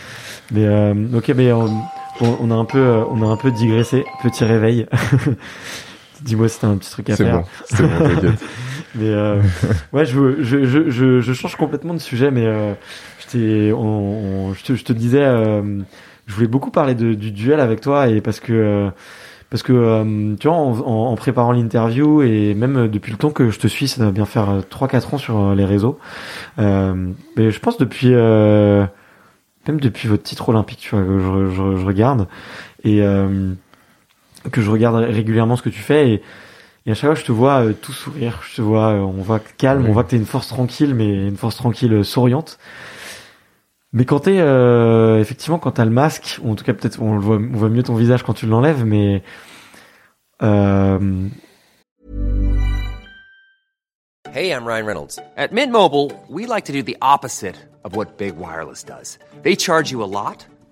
mais euh, ok, mais bon, on a un peu on a un peu digressé. Petit réveil. Dis-moi si t'as un petit truc à C'est faire. bon. C'est bon, t'inquiète. Mais euh, ouais, je, je, je, je, je change complètement de sujet, mais euh, je, on, on- je, te, je te disais, euh, je voulais beaucoup parler de, du duel avec toi et parce que euh, parce que euh, tu vois, en, en, préparant l'interview et même euh, depuis le temps que je te suis, ça doit bien faire euh, 3-4 ans sur les réseaux. Euh, mais je pense depuis euh, même depuis votre titre olympique, tu vois, que je, je, je regarde et euh, que je regarde régulièrement ce que tu fais et et à chaque fois, je te vois euh, tout sourire, je te vois, euh, on voit calme, Oui. on voit que t'es une force tranquille, mais une force tranquille euh, souriante. Mais quand t'es, euh, effectivement, quand t'as le masque, ou en tout cas peut-être on le voit, on voit mieux ton visage quand tu l'enlèves, mais euh, Hey, I'm Ryan Reynolds. At Mint Mobile, we like to do the opposite of what Big Wireless does. They charge you a lot,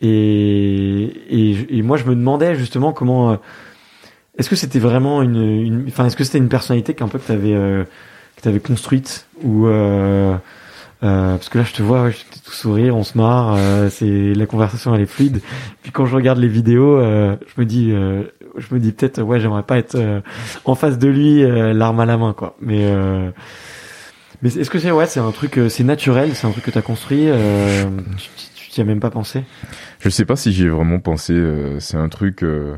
Et, et et moi, je me demandais justement comment, euh, est-ce que c'était vraiment une, enfin, est-ce que c'était une personnalité qu'un peu que t'avais euh, que t'avais construite ou euh, euh, parce que là je te vois ouais, j'étais tout sourire on se marre euh, c'est la conversation elle est fluide. Puis quand je regarde les vidéos je me dis je me dis peut-être ouais j'aimerais pas être en face de lui l'arme à la main quoi. Mais mais est-ce que c'est ouais c'est un truc c'est naturel c'est un truc que t'as construit tu t'y as même pas pensé Je sais pas si j'y ai vraiment pensé. euh, c'est un truc, euh,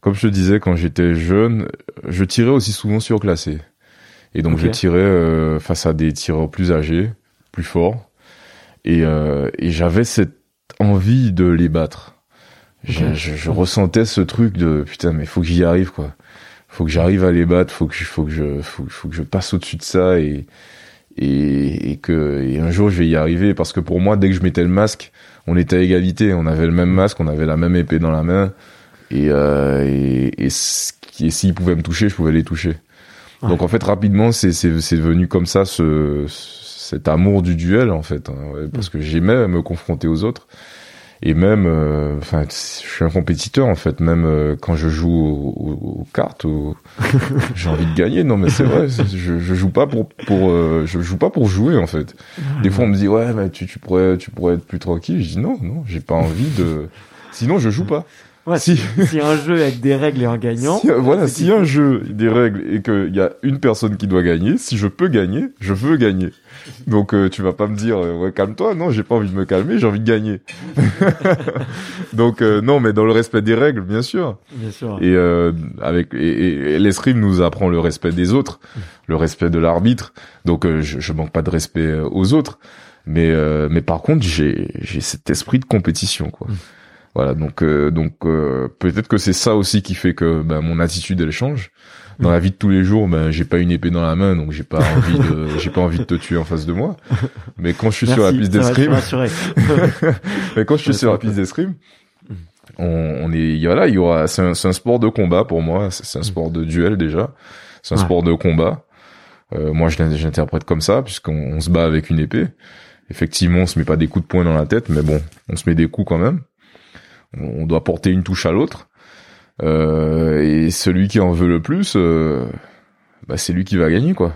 comme je te disais, quand j'étais jeune, je tirais aussi souvent surclassé. Et donc je tirais euh, face à des tireurs plus âgés, plus forts. Et, euh, et j'avais cette envie de les battre. Je, Ok. je, je ressentais ce truc de putain, mais faut que j'y arrive quoi. Faut que j'arrive à les battre. Faut que je, faut que je, faut, faut que je passe au-dessus de ça et et, et que et un jour je vais y arriver parce que pour moi dès que je mettais le masque on était à égalité on avait le même masque on avait la même épée dans la main. Et euh, et, et, s'ils pouvaient me toucher je pouvais les toucher. Ouais. donc en fait rapidement c'est devenu comme ça ce cet amour du duel en fait hein, parce que j'aimais me confronter aux autres et même euh, enfin je suis un compétiteur en fait. Même euh, quand je joue aux, cartes aux- j'ai envie de gagner. Non mais c'est vrai je, je joue pas pour pour euh, je joue pas pour jouer en fait. Des fois on me dit ouais mais tu tu pourrais tu pourrais être plus tranquille. Je dis non non j'ai pas envie de sinon je joue pas ouais Si. si un jeu avec des règles et un gagnant si, voilà a un jeu des règles et qu'il y a une personne qui doit gagner si je peux gagner je veux gagner donc euh, tu vas pas me dire euh, ouais calme-toi non j'ai pas envie de me calmer j'ai envie de gagner donc euh, non mais dans le respect des règles bien sûr bien sûr et euh, avec et, et- et l'escrime nous apprend le respect des autres, le respect de l'arbitre. Donc euh, je, je manque pas de respect euh, aux autres, mais euh, mais par contre j'ai j'ai cet esprit de compétition quoi. Voilà donc euh, donc euh, peut-être que c'est ça aussi qui fait que ben, mon attitude elle change. Dans la vie de tous les jours, ben j'ai pas une épée dans la main, donc j'ai pas envie de j'ai pas envie de te tuer en face de moi. Mais quand je suis sur la piste d'escrime, mais quand je suis sur la piste d'escrime, on, on est, il y a là, il y aura, c'est un, sport de combat pour moi. C'est un sport de duel déjà. C'est un Ouais. sport de combat. Euh, moi, je l'in- je l'interprète comme ça puisqu'on on se bat avec une épée. Effectivement, on se met pas des coups de poing dans la tête, mais bon, on se met des coups quand même. On, doit porter une touche à l'autre. Euh, et celui qui en veut le plus, euh, bah, c'est lui qui va gagner, quoi.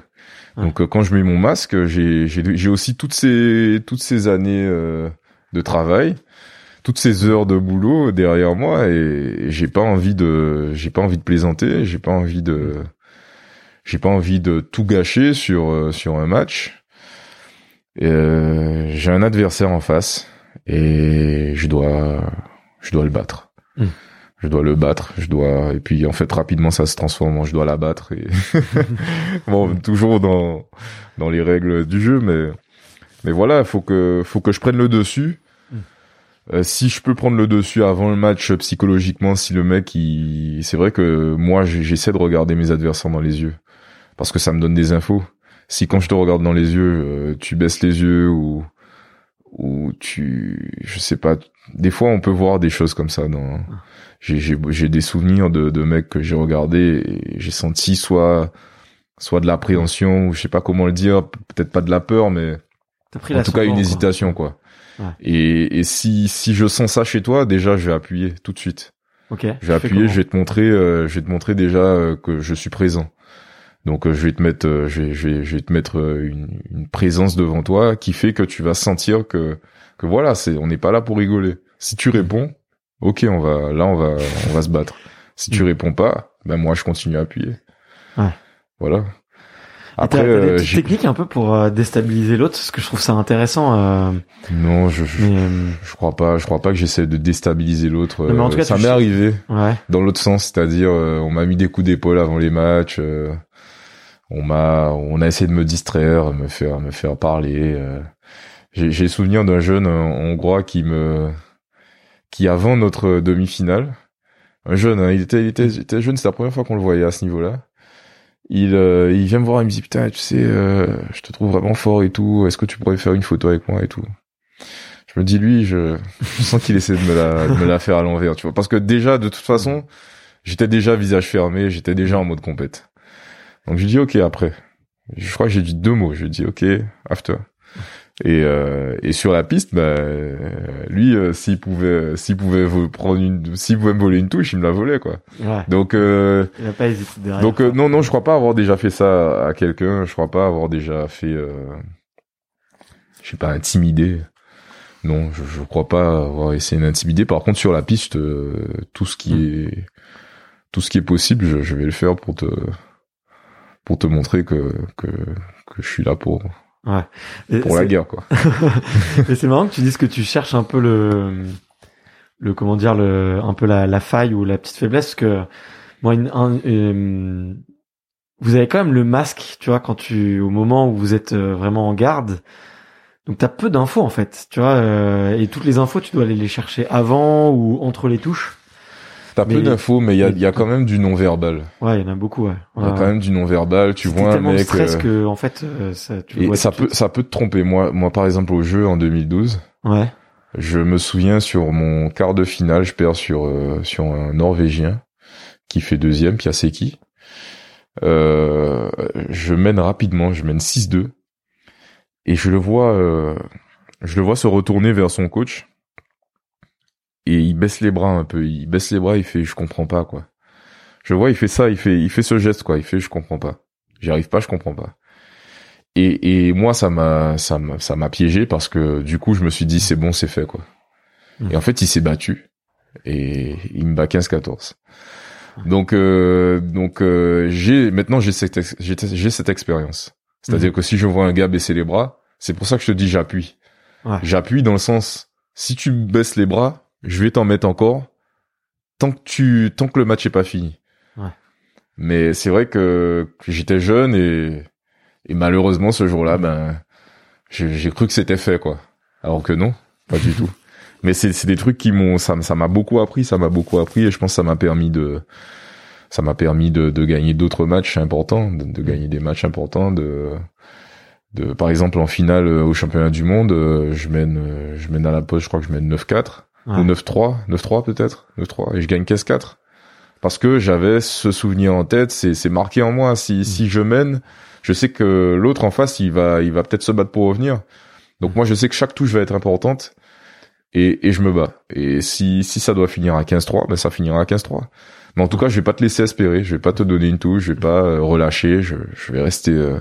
Donc, euh, quand je mets mon masque, j'ai, j'ai, j'ai aussi toutes ces, toutes ces années euh, de travail, toutes ces heures de boulot derrière moi, et, et j'ai pas envie de, j'ai pas envie de plaisanter, j'ai pas envie de, j'ai pas envie de tout gâcher sur euh, sur un match. Euh, j'ai un adversaire en face et je dois, je dois le battre. Hmm. Je dois le battre, je dois et puis en fait rapidement ça se transforme en je dois la battre et bon toujours dans dans les règles du jeu mais mais voilà faut que faut que je prenne le dessus. Hmm. Euh, si je peux prendre le dessus avant le match psychologiquement, si le mec, il... c'est vrai que moi j'essaie de regarder mes adversaires dans les yeux parce que ça me donne des infos. Si quand je te regarde dans les yeux, euh, tu baisses les yeux ou ou tu, je sais pas. Des fois, on peut voir des choses comme ça. Dans, j'ai j'ai des souvenirs de de mecs que j'ai regardés et j'ai senti soit soit de l'appréhension ou je sais pas comment le dire, peut-être pas de la peur, mais pris en tout cas une quoi. hésitation quoi. Ouais. Et, et si si je sens ça chez toi, déjà je vais appuyer tout de suite. Ok. Je vais appuyer, je vais te montrer, euh, je vais te montrer déjà euh, que je suis présent. Donc euh, je vais te mettre, euh, je vais, je vais, je vais te mettre une, une présence devant toi qui fait que tu vas sentir que que voilà, c'est, on n'est pas là pour rigoler. Si tu réponds, ok, on va, là on va, on va se battre. Si tu réponds pas, ben moi je continue à appuyer. Ouais. Voilà. Après, des euh, j'ai- techniques un peu pour euh, déstabiliser l'autre, parce que je trouve ça intéressant. euh, non, je, je, mais euh, je crois pas, je crois pas que j'essaie de déstabiliser l'autre. Non, mais en tout Euh, cas, ça m'est arrivé. ouais. dans l'autre sens, c'est-à-dire on m'a mis des coups d'épaule avant les matchs, euh, on m'a on a essayé de me distraire, me faire me faire parler. J'ai souvenir d'un jeune euh, hongrois qui me qui avant notre demi-finale, un jeune, hein, il était il était, il était jeune, c'est la première fois qu'on le voyait à ce niveau-là. Il euh, il vient me voir, il me dit putain, tu sais, euh, je te trouve vraiment fort et tout. Est-ce que tu pourrais faire une photo avec moi et tout? Je me dis lui, je, je sens qu'il essaie de me la me la faire à l'envers, tu vois, parce que déjà de toute façon j'étais déjà visage fermé, j'étais déjà en mode compète. Donc je dis ok après. Je crois que j'ai dit deux mots. Je dis ok after. Et euh, et sur la piste, bah euh, lui euh, s'il pouvait s'il pouvait prendre une s'il pouvait me voler une touche, il me la volait quoi. Ouais. Donc euh, Il a pas hésité derrière. donc euh, non non, je crois pas avoir déjà fait ça à quelqu'un. Je crois pas avoir déjà fait euh, je sais pas intimider. Non, je, je crois pas avoir essayé d'intimider. Par contre, sur la piste, euh, tout ce qui est tout ce qui est possible, je, je vais le faire pour te pour te montrer que que que je suis là pour Et pour la guerre quoi. Et c'est marrant que tu dises que tu cherches un peu le, le comment dire, le, un peu la, la faille ou la petite faiblesse, que moi, une, un- euh, vous avez quand même le masque, tu vois, quand tu, au moment où vous êtes euh, vraiment en garde. Donc t'as peu d'infos en fait, tu vois, euh, et toutes les infos tu dois aller les chercher avant ou entre les touches. T'as peu d'infos, mais il y a y a quand même du non verbal. Ouais, il y en a beaucoup, ouais. Il y a quand même du non verbal. Tu vois un tellement mec. stress euh, que en fait, euh, ça, tu et vois ça peut ça peut te tromper. Moi moi par exemple au jeu en 2012. suite. Ouais. Je me souviens sur mon quart de finale, je perds sur euh, sur un Norvégien qui fait deuxième, Piasecki. Euh, je mène rapidement, je mène 6-2 et je le vois euh, je le vois se retourner vers son coach et il baisse les bras un peu, il baisse les bras, il fait je comprends pas quoi. Je vois, il fait ça, il fait il fait ce geste quoi, il fait je comprends pas. J'y arrive pas, je comprends pas. Et, et moi, ça m'a, ça m'a, ça m'a piégé parce que du coup, je me suis dit, c'est bon, c'est fait, quoi. Et en fait, il s'est battu et il me bat 15-14. Donc, euh, donc, euh, j'ai maintenant j'ai cette, ex- j'ai, j'ai cette expérience. C'est-à-dire Mhm. que si je vois un gars baisser les bras, c'est pour ça que je te dis j'appuie. Ouais. J'appuie dans le sens, si tu baisses les bras, je vais t'en mettre encore tant que tu, tant que le match est pas fini. Ouais. Mais c'est vrai que, que j'étais jeune et, et malheureusement ce jour-là, ben, j'ai cru que c'était fait, quoi. Alors que non, pas du tout. Mais c'est c'est des trucs qui m'ont, ça m'a beaucoup appris, ça m'a beaucoup appris et je pense que ça m'a permis de, ça m'a permis de, de gagner d'autres matchs importants, de, de gagner des matchs importants, de, de, par exemple en finale euh, au championnat du monde, euh, je mène, euh, je mène à la pause, je crois que je mène 9-4 Ouais. ou 9-3, 9-3 peut-être, 9-3 et je gagne 15-4 parce que j'avais ce souvenir en tête, c'est c'est marqué en moi. Si si je mène, je sais que l'autre en face, il va il va peut-être se battre pour revenir. Donc moi, je sais que chaque touche va être importante et et je me bats. Et si si ça doit finir à 15-3, ben ça finira à 15-3. Mais en tout cas, je vais pas te laisser espérer, je vais pas te donner une touche, je vais pas euh, relâcher, je je vais rester euh,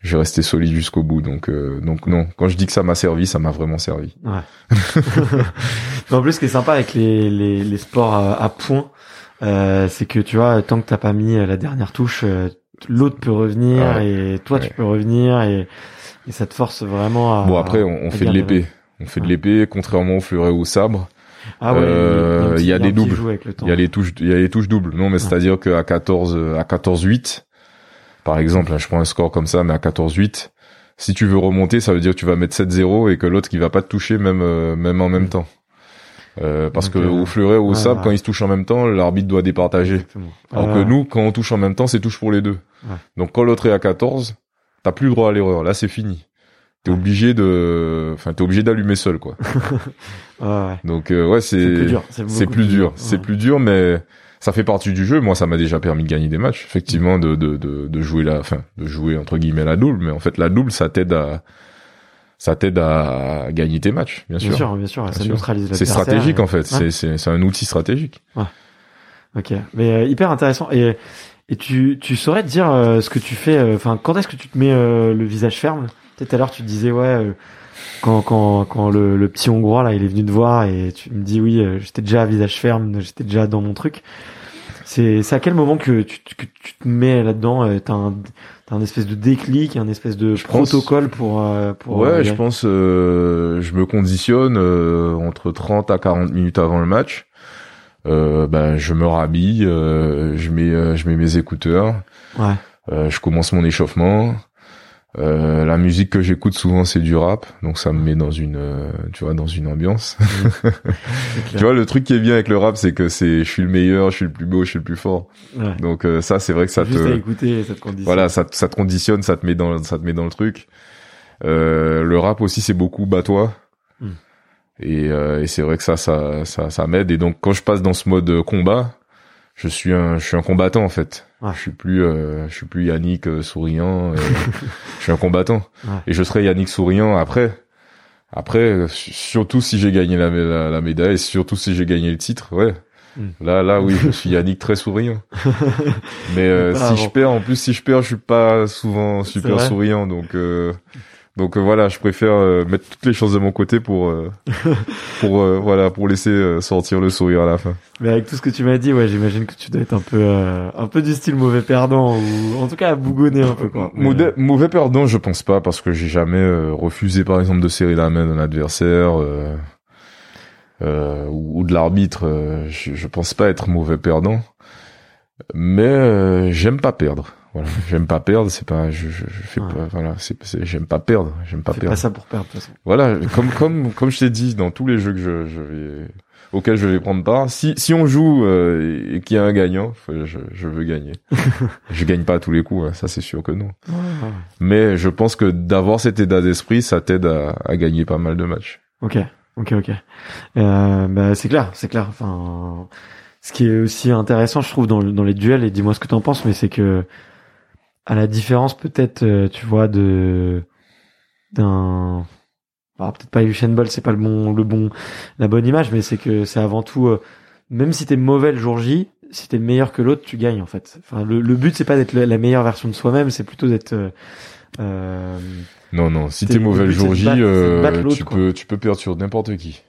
je vais rester solide jusqu'au bout. Donc euh, donc non, quand je dis que ça m'a servi, ça m'a vraiment servi. Ouais. En plus, ce qui est sympa avec les, les, les sports à, à points, euh, c'est que tu vois, tant que t'as pas mis euh, la dernière touche, euh, l'autre peut revenir Ouais. et toi tu peux revenir et Et ça te force vraiment à. Bon après on, fait de l'épée, on fait de l'épée, contrairement au fleuret ou au sabre. Ah ouais. Euh, il y a des doubles. Il y a les touches, il y a les touches doubles. Non, mais c'est-à-dire qu'à 14, euh, à 14-8, par exemple, là, je prends un score comme ça, mais à 14-8, si tu veux remonter, ça veut dire que tu vas mettre 7-0 et que l'autre qui va pas te toucher même, euh, même en même temps. Euh, parce que au fleuret ou au ouais, sable, quand ils se touchent en même temps, l'arbitre doit départager. Exactement. Alors que nous, quand on touche en même temps, c'est touche pour les deux. Donc quand l'autre est à 14, t'as plus le droit à l'erreur. Là, c'est fini. T'es obligé de, enfin, t'es obligé d'allumer seul, quoi. ouais. Donc euh, ouais, C'est plus dur. c'est beaucoup plus dur. C'est Ouais. plus dur, mais ça fait partie du jeu. Moi, ça m'a déjà permis de gagner des matchs. Effectivement, de, de, de, de jouer la, enfin, de jouer entre guillemets la double. Mais en fait, la double, ça t'aide à, ça t'aide à gagner tes matchs, bien, Bien sûr, bien sûr. ça sûr. neutralise C'est stratégique et- en fait. Ouais. C'est, c'est, c'est un outil stratégique. Ok, mais euh, hyper intéressant. Et et tu tu saurais te dire euh, ce que tu fais. euh, Enfin, quand est-ce que tu te mets euh, le visage ferme? Tout à l'heure, tu disais ouais. Quand quand quand le, le petit hongrois là, il est venu te voir et tu me dis oui, euh, j'étais déjà à visage ferme, j'étais déjà dans mon truc. C'est c'est à quel moment que tu que tu te mets là-dedans euh, T'as un t'as un espèce de déclic, un espèce de Je pense- protocole pour euh, pour. ouais, je pense, euh, je me conditionne euh, entre 30 à 40 minutes avant le match. Euh, ben, je me rhabille, euh, je mets, euh, je mets mes écouteurs. Ouais. Euh, je commence mon échauffement. Euh, la musique que j'écoute souvent c'est du rap, donc ça me met dans une, euh, tu vois, dans une ambiance. tu vois, le truc qui est bien avec le rap, c'est que c'est, je suis le meilleur, je suis le plus beau, je suis le plus fort. Ouais. Donc euh, ça, c'est vrai que ça Juste à te, écouter cette condition. voilà, ça, te- ça te conditionne, ça te met dans, ça te met dans le truc. Euh, le rap aussi, c'est beaucoup bats-toi. Hmm. Et, euh, et c'est vrai que ça, ça, ça, ça m'aide. Et donc, quand je passe dans ce mode combat, je suis un, je suis un combattant en fait. Ouais. Je suis plus, euh, je suis plus Yannick euh, souriant. euh, je suis un combattant. Ouais. Et je serai Yannick souriant après. Après, su- surtout si j'ai gagné la, la, la médaille, surtout si j'ai gagné le titre, ouais. Hmm. Là, là, oui, je suis Yannick très souriant. Mais euh, Pas si avant. je perds, en plus, si je perds, je suis pas souvent super souriant, donc euh, donc euh, voilà, je préfère euh, mettre toutes les choses de mon côté pour euh, pour voilà pour laisser sortir le sourire à la fin. Mais avec tout ce que tu m'as dit, ouais, j'imagine que tu dois être un peu, un peu du style mauvais perdant ou en tout cas à bougonner un peu quoi. Mais, Mauvais, mauvais perdant, je pense pas parce que j'ai jamais refusé par exemple de serrer la main d'un adversaire ou, ou de l'arbitre. je, je pense pas être mauvais perdant, mais j'aime pas perdre. Voilà, j'aime pas perdre. C'est pas, je, je, je fais Ouais. pas. Voilà, c'est, j'aime pas perdre. J'aime pas Fais perdre. pas ça pour perdre de toute façon. Voilà, comme comme comme je t'ai dit dans tous les jeux que je, je vais auxquels je vais prendre part, si si on joue euh, et qu'il y a un gagnant, je, je veux gagner. je gagne pas à tous les coups, hein, ça c'est sûr que non. Mais je pense que d'avoir cet état d'esprit, ça t'aide à, à gagner pas mal de matchs. Ok, ok, ok. Euh, bah, c'est clair, c'est clair. Enfin, ce qui est aussi intéressant, je trouve, dans, dans les duels, et dis-moi ce que t'en penses, mais c'est que, à la différence peut-être, euh, tu vois, de d'un, alors peut-être pas Usain Bolt, c'est pas le bon, le bon, la bonne image, mais c'est que c'est avant tout, euh, même si t'es mauvais le jour J, si t'es meilleur que l'autre, tu gagnes en fait. Enfin, le, le but c'est pas d'être la meilleure version de soi-même, c'est plutôt d'être euh, euh, Non non, si T'es- t'es mauvais le c'est jour J, battre- c'est euh, tu quoi. peux tu peux perdre sur n'importe qui.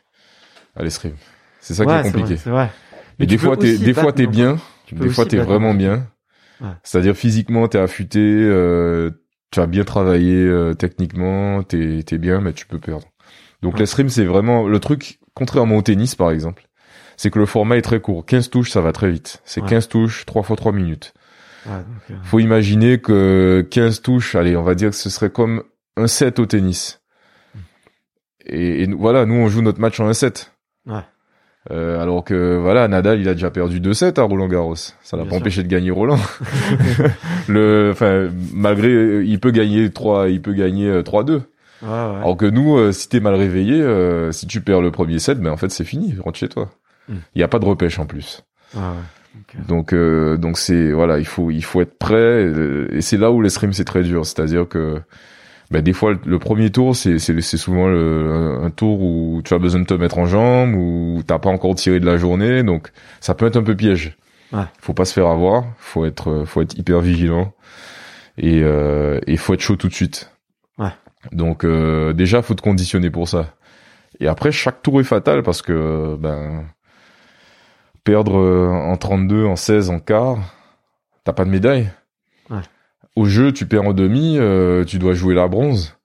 À l'escrime. C'est ça ouais, qui est c'est compliqué. vrai, C'est vrai. Mais des fois t'es des fois t'es bien, des fois t'es vraiment bien. Ouais. C'est-à-dire physiquement t'es affûté, euh, tu as bien travaillé euh, techniquement, t'es t'es bien, mais tu peux perdre. Donc Ouais. l'escrime c'est vraiment le truc contrairement au tennis par exemple, c'est que le format est très court. 15 touches ça va très vite. C'est Ouais. 15 touches, 3 fois 3 minutes. Euh, Faut imaginer que 15 touches, allez, on va dire que ce serait comme un set au tennis. Et, et voilà, nous on joue notre match en un set. Ouais. Euh, alors que voilà, Nadal, il a déjà perdu 2 sets à Roland Garros. Ça l'a pas sûr. empêché de gagner Roland. le, enfin, malgré, il peut gagner 3, il peut gagner euh, 3-2. ouais, ouais. Alors que nous, euh, si t'es mal réveillé, euh, si tu perds le premier set, ben en fait c'est fini, rentre chez toi. Il Mm. y a pas de repêche en plus. Ouais. Donc, euh, Donc euh, donc c'est voilà, il faut il faut être prêt euh, et c'est là où l'escrime c'est très dur, c'est-à-dire que ben, des fois le, le premier tour c'est c'est c'est souvent le, un tour où tu as besoin de te mettre en jambe ou t'as pas encore tiré de la journée, donc ça peut être un peu piège. Ouais. Faut pas se faire avoir, faut être faut être hyper vigilant et euh, et faut être chaud tout de suite. Ouais. Donc euh, déjà faut te conditionner pour ça. Et après chaque tour est fatal parce que ben perdre en 32, en 16, en quart, t'as pas de médaille. Au jeu, tu perds en demi, euh, tu dois jouer la bronze.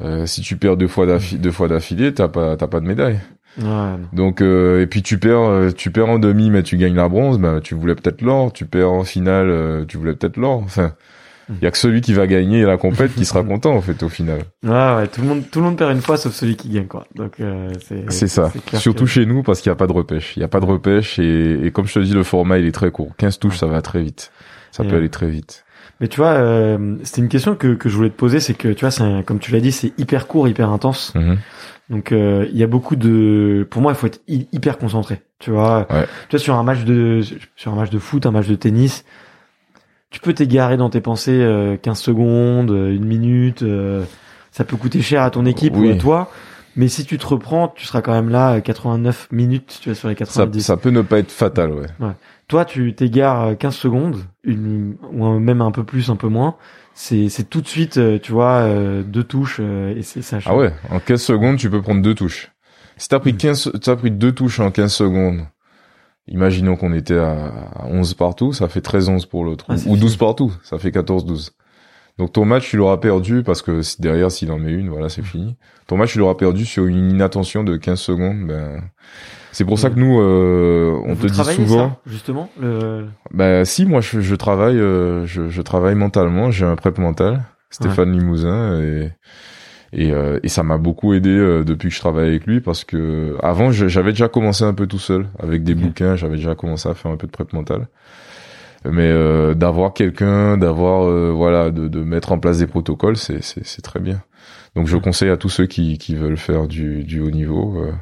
Euh, si tu perds deux fois d'affilée, deux fois d'affilée, t'as pas, t'as pas de médaille. Ouais. Donc euh, et puis tu perds, euh, tu perds en demi, mais tu gagnes la bronze. Bah tu voulais peut-être l'or. Tu perds en finale, euh, tu voulais peut-être l'or. Enfin, il y a que celui qui va gagner la compète qui sera content en fait au final. Ouais, ouais, tout le monde, tout le monde perd une fois sauf celui qui gagne, quoi. Donc, euh, c'est. C'est ça. Surtout que- chez nous parce qu'il y a pas de repêche. Il y a pas de repêche et, et comme je te dis, le format il est très court. 15 touches, ça va très vite. Ça Et peut ouais. aller très vite. Mais tu vois, euh, c'était une question que, que je voulais te poser, c'est que tu vois, c'est un- comme tu l'as dit, c'est hyper court, hyper intense. Mhm. Donc euh, il y a beaucoup de, pour moi, il faut être hy- hyper concentré. Tu vois, Ouais. tu vois sur un match de, sur un match de foot, un match de tennis, tu peux t'égarer dans tes pensées euh, 15 secondes, euh, une minute. euh, ça peut coûter cher à ton équipe Oui. ou à toi. Mais si tu te reprends, tu seras quand même là euh, 89 minutes, tu vois, sur les Ça, 90. ça peut ne pas être fatal, ouais. Toi, tu t'égares euh, 15 secondes, une, ou même un peu plus, un peu moins. C'est, c'est tout de suite, euh, tu vois, euh, deux touches euh, et c'est ça. Ah ouais, en 15 secondes, tu peux prendre deux touches. Si t'as Mm. pris 15, t'as pris deux touches en 15 secondes, imaginons qu'on était à à 11 partout, ça fait 13-11 pour l'autre. Ah, ou 12 fini. partout, ça fait 14-12. Donc ton match, tu l'auras perdu parce que derrière, s'il en met une, voilà, Mm. c'est fini. Ton match, tu l'auras perdu sur une inattention de 15 secondes. Ben, c'est pour ça que nous, euh, on Vous te dit souvent. ça, justement, le... Bah si, moi je, je travaille, euh, je, je travaille mentalement. J'ai un prep mental, Stéphane Limousin, et et, euh, et ça m'a beaucoup aidé euh, depuis que je travaille avec lui parce que avant j'avais déjà commencé un peu tout seul avec des bouquins, j'avais déjà commencé à faire un peu de prep mental. Mais euh, d'avoir quelqu'un, d'avoir euh, voilà, de, de mettre en place des protocoles, c'est c'est c'est très bien. Donc je conseille à tous ceux qui qui veulent faire du du haut niveau euh,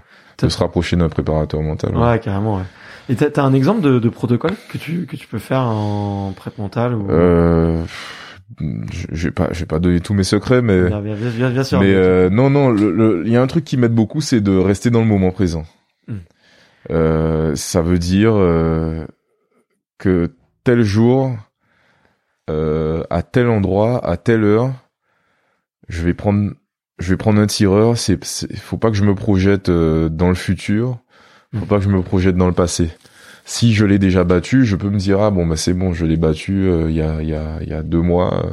de se rapprocher d'un préparateur mental. ouais. Ouais, carrément, ouais. Et t'as, t'as un exemple de, de protocole que tu, que tu peux faire en prep mental ou... Euh, vais pas, je vais pas donner tous mes secrets, mais Bien, bien, bien, sûr. mais euh, non, non, il y a un truc qui m'aide beaucoup, c'est de rester dans le moment présent. Hmm. Euh, ça veut dire euh, que tel jour, euh, à tel endroit, à telle heure, je vais prendre, je vais prendre un tireur. C'est, c'est- faut pas que je me projette euh, dans le futur. Faut Hmm. pas que je me projette dans le passé. Si je l'ai déjà battu, je peux me dire ah bon bah c'est bon, je l'ai battu euh, il y a il y a il y a deux mois. euh.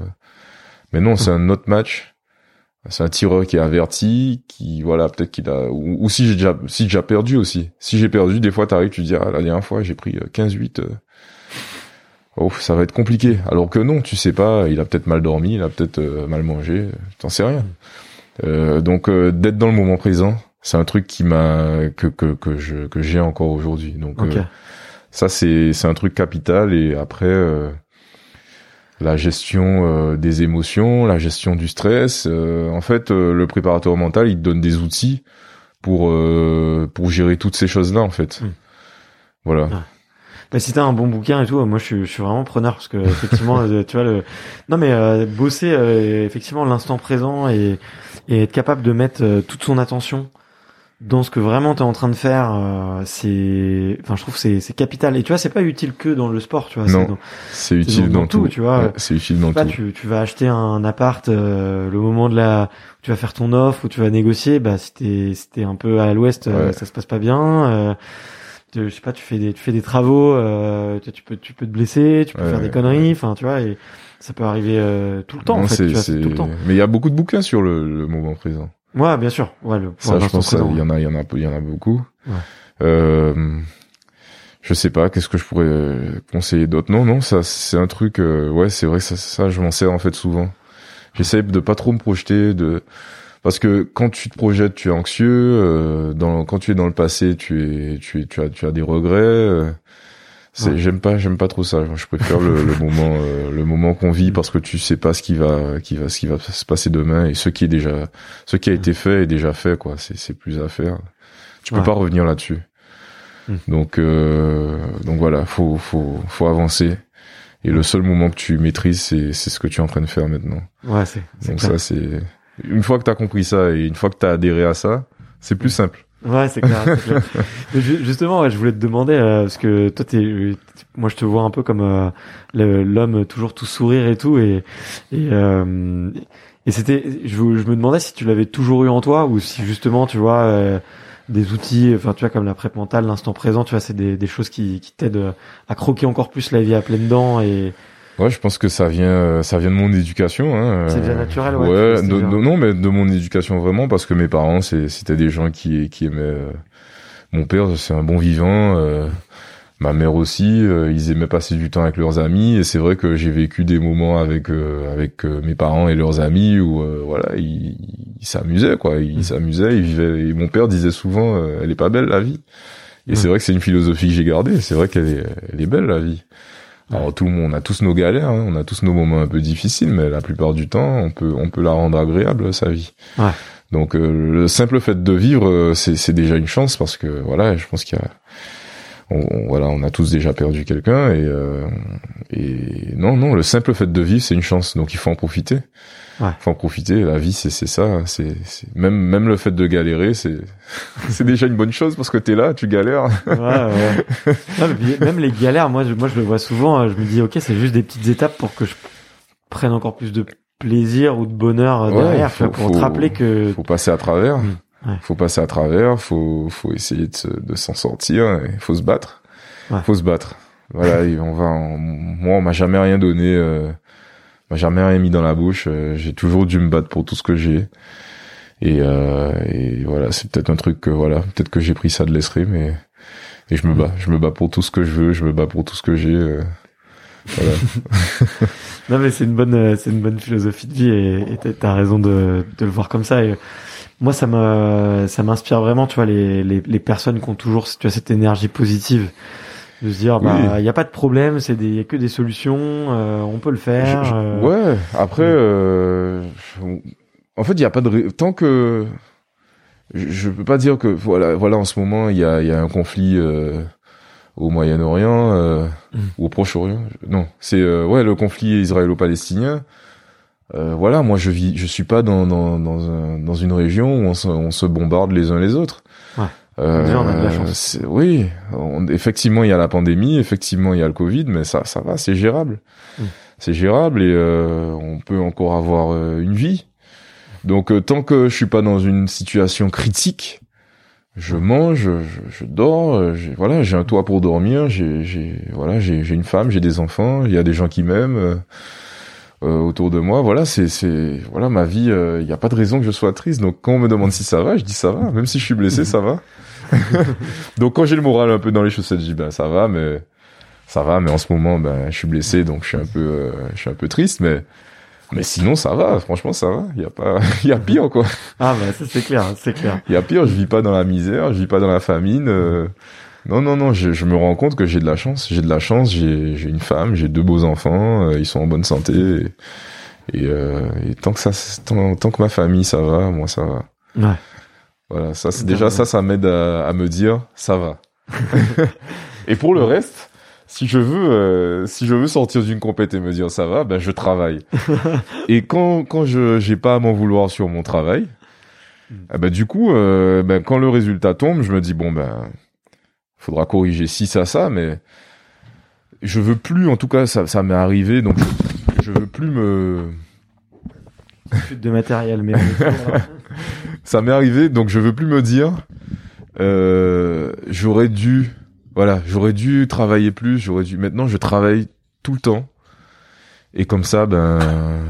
Mais non, c'est un autre match. C'est un tireur qui est averti, qui voilà peut-être qu'il a ou, ou si j'ai déjà si j'ai déjà perdu aussi. Si j'ai perdu, des fois t'arrives tu te dis ah la dernière fois j'ai pris euh, 15-8. euh. Oh, ça va être compliqué. Alors que non, tu sais pas, il a peut-être mal dormi, il a peut-être euh, mal mangé, t'en sais rien. Euh, donc euh, d'être dans le moment présent, c'est un truc qui m'a que que que je que j'ai encore aujourd'hui. Donc euh, ça c'est c'est un truc capital et après euh, la gestion euh, des émotions, la gestion du stress. euh, en fait, euh, le préparateur mental, il te donne des outils pour euh, pour gérer toutes ces choses là en fait. Mm. Voilà. Bah, si t'as un bon bouquin et tout, moi je suis, je suis vraiment preneur parce que effectivement, tu vois le. Non mais euh, bosser euh, effectivement l'instant présent et, et être capable de mettre euh, toute son attention dans ce que vraiment t'es en train de faire, euh, c'est, enfin je trouve c'est c'est capital. Et tu vois, c'est pas utile que dans le sport, tu vois. Non, c'est utile dans- dans, tout, tout. tu vois. Ouais, c'est utile dans pas, tout. tu, tu vas acheter un appart euh, le moment de la où tu vas faire ton offre où tu vas négocier bah si t'es si t'es un peu à l'ouest euh, Ouais. ça se passe pas bien euh, je sais pas tu fais des tu fais des travaux euh, tu, tu peux tu peux te blesser tu peux Ouais, faire des conneries enfin tu vois et ça peut arriver euh, tout le temps en fait tu vois, tout le temps Mais il y a beaucoup de bouquins sur le, le moment présent. ouais bien sûr ouais le Ça, je pense, présent, y en a, il y en a, il y en a beaucoup. Ouais. Euh, je sais pas, qu'est-ce que je pourrais euh, conseiller d'autre? Non, non, ça, c'est un truc. euh, ouais, c'est vrai, que ça, ça, je m'en sers en fait souvent. J'essaie de pas trop me projeter, de parce que quand tu te projettes, tu es anxieux. euh, dans, quand tu es dans le passé, tu es, tu es, tu as, tu as des regrets. Ouais. j'aime pas, j'aime pas trop ça. Je préfère le, le moment, euh, le moment qu'on vit parce que tu sais pas ce qui va, qui va, ce qui va se passer demain et ce qui est déjà, ce qui a été fait est déjà fait, quoi. C'est, c'est plus à faire. Tu peux Ouais. pas revenir là-dessus. Hmm. Donc, euh, donc voilà, faut, faut, faut avancer. Et le seul moment que tu maîtrises, c'est, c'est ce que tu es en train de faire maintenant. ouais c'est c'est Donc clair. ça, c'est une fois que t'as compris ça et une fois que t'as adhéré à ça, c'est plus simple. Ouais, c'est clair. justement, ouais, je voulais te demander euh, parce que toi, t'es, euh, moi, je te vois un peu comme euh, l'homme toujours tout sourire et tout, et et, euh, et c'était, je, je me demandais si tu l'avais toujours eu en toi ou si justement, tu vois, euh, des outils, enfin, tu vois, comme la prep mentale, l'instant présent, tu vois, c'est des, des choses qui, qui t'aident à croquer encore plus la vie à pleines dents et Ouais, je pense que ça vient, euh, ça vient de mon éducation. Hein. C'est déjà naturel, ouais. Ouais, de- non, mais de mon éducation vraiment, parce que mes parents, c'est- c'était des gens qui, qui aimaient. euh, mon père, c'est un bon vivant. euh, ma mère aussi, euh, ils aimaient passer du temps avec leurs amis. Et c'est vrai que j'ai vécu des moments avec euh, avec euh, mes parents et leurs amis où euh, voilà, ils s'amusaient quoi. Ils Mm. s'amusaient, ils vivaient. Et mon père disait souvent, euh, elle est pas belle la vie. Et Mm. c'est vrai que c'est une philosophie que j'ai gardée. C'est vrai qu'elle est, elle est belle la vie. Alors tout le monde, on a tous nos galères, hein, on a tous nos moments un peu difficiles, mais la plupart du temps, on peut, on peut la rendre agréable sa vie. Ouais. Donc euh, le simple fait de vivre, euh, c'est, c'est déjà une chance parce que voilà, je pense qu'il y a, on, on- voilà, on a tous déjà perdu quelqu'un et euh, et non, non, le simple fait de vivre, c'est une chance, donc il faut en profiter. Ouais. Faut en profiter. La vie, c'est, c'est ça. C'est, même, même le fait de galérer, c'est, c'est déjà une bonne chose parce que t'es là, tu galères. Ouais, ouais. Non, même les galères, moi, je, moi, je le vois souvent. euh, Je me dis, ok, c'est juste des petites étapes pour que je prenne encore plus de plaisir ou de bonheur euh, derrière, faut- pour faut- te rappeler que. faut passer à travers. Mm, ouais. Faut passer à travers. Faut, faut essayer de, se- de s'en sortir. Il faut se battre. Ouais. Faut se battre. Voilà. et on va. en- moi, on m'a jamais rien donné. Euh, on m'a jamais rien mis dans la bouche. euh, j'ai toujours dû me battre pour tout ce que j'ai. Et, euh, et voilà, c'est peut-être un truc que voilà, peut-être que j'ai pris ça de l'escrime mais et je me bats. Je me bats pour tout ce que je veux. Je me bats pour tout ce que j'ai. euh, voilà. Non, mais c'est une bonne, euh, c'est une bonne philosophie de vie et t'as raison de, de le voir comme ça. Et moi, ça me, ça m'inspire vraiment, tu vois, les, les, les personnes qui ont toujours, tu vois, cette énergie positive. De se dire, bah, il Oui. y a pas de problème, c'est des, y a que des solutions, euh, on peut le faire. Je- je- euh, Ouais. Après, euh, en fait, il y a pas de tant que je, je peux pas dire que voilà, voilà, en ce moment, il y a, il y a un conflit euh, au Moyen-Orient euh, Mm. ou au Proche-Orient. Non, c'est euh, ouais le conflit israélo-palestinien. Euh, voilà, moi je vis, je suis pas dans dans dans, un- dans une région où on se, on se bombarde les uns les autres. Ouais. Euh, Déjà, on a de la chance. c'est- Oui, on- effectivement, il y a la pandémie, effectivement, il y a le Covid, mais ça, ça va, c'est gérable. Mm. C'est gérable et euh, on peut encore avoir euh, une vie. Donc, euh, tant que je suis pas dans une situation critique, je mange, je, je dors, j'ai, voilà, j'ai un toit pour dormir, j'ai, j'ai, voilà, j'ai, j'ai une femme, j'ai des enfants, il y a des gens qui m'aiment euh, euh, autour de moi. Voilà, c'est, c'est, voilà, ma vie. euh, Il n'y a pas de raison que je sois triste. Donc, quand on me demande si ça va, je dis ça va. Même si je suis blessé, ça va. donc, quand j'ai le moral un peu dans les chaussettes, je dis ben ça va, mais ça va. Mais en ce moment, ben je suis blessé, donc je suis un peu, euh, je suis un peu triste, mais. Mais sinon, ça va. Franchement, ça va. Il y a pas, il y a pire, quoi. Ah, bah, ça, c'est clair, c'est clair. Il y a pire, je vis pas dans la misère, je vis pas dans la famine. euh, non, non, non, je, je me rends compte que j'ai de la chance. J'ai de la chance, j'ai une femme, j'ai deux beaux enfants, euh, ils sont en bonne santé. Et, et, euh, et tant que ça, tant, tant que ma famille, ça va, moi, ça va. Ouais. Voilà, ça, c'est déjà ça, ça m'aide à, à me dire, ça va. et pour le reste, si je veux, euh, si je veux sortir d'une compète et me dire ça va, ben je travaille. et quand quand je j'ai pas à m'en vouloir sur mon travail, eh ben du coup, euh, ben quand le résultat tombe, je me dis bon ben faudra corriger ci ça ça, mais je veux plus, en tout cas ça ça m'est arrivé, donc je, je veux plus me de matériel, mais. ça m'est arrivé, donc je veux plus me dire euh, j'aurais dû voilà, j'aurais dû travailler plus, j'aurais dû maintenant je travaille tout le temps. Et comme ça ben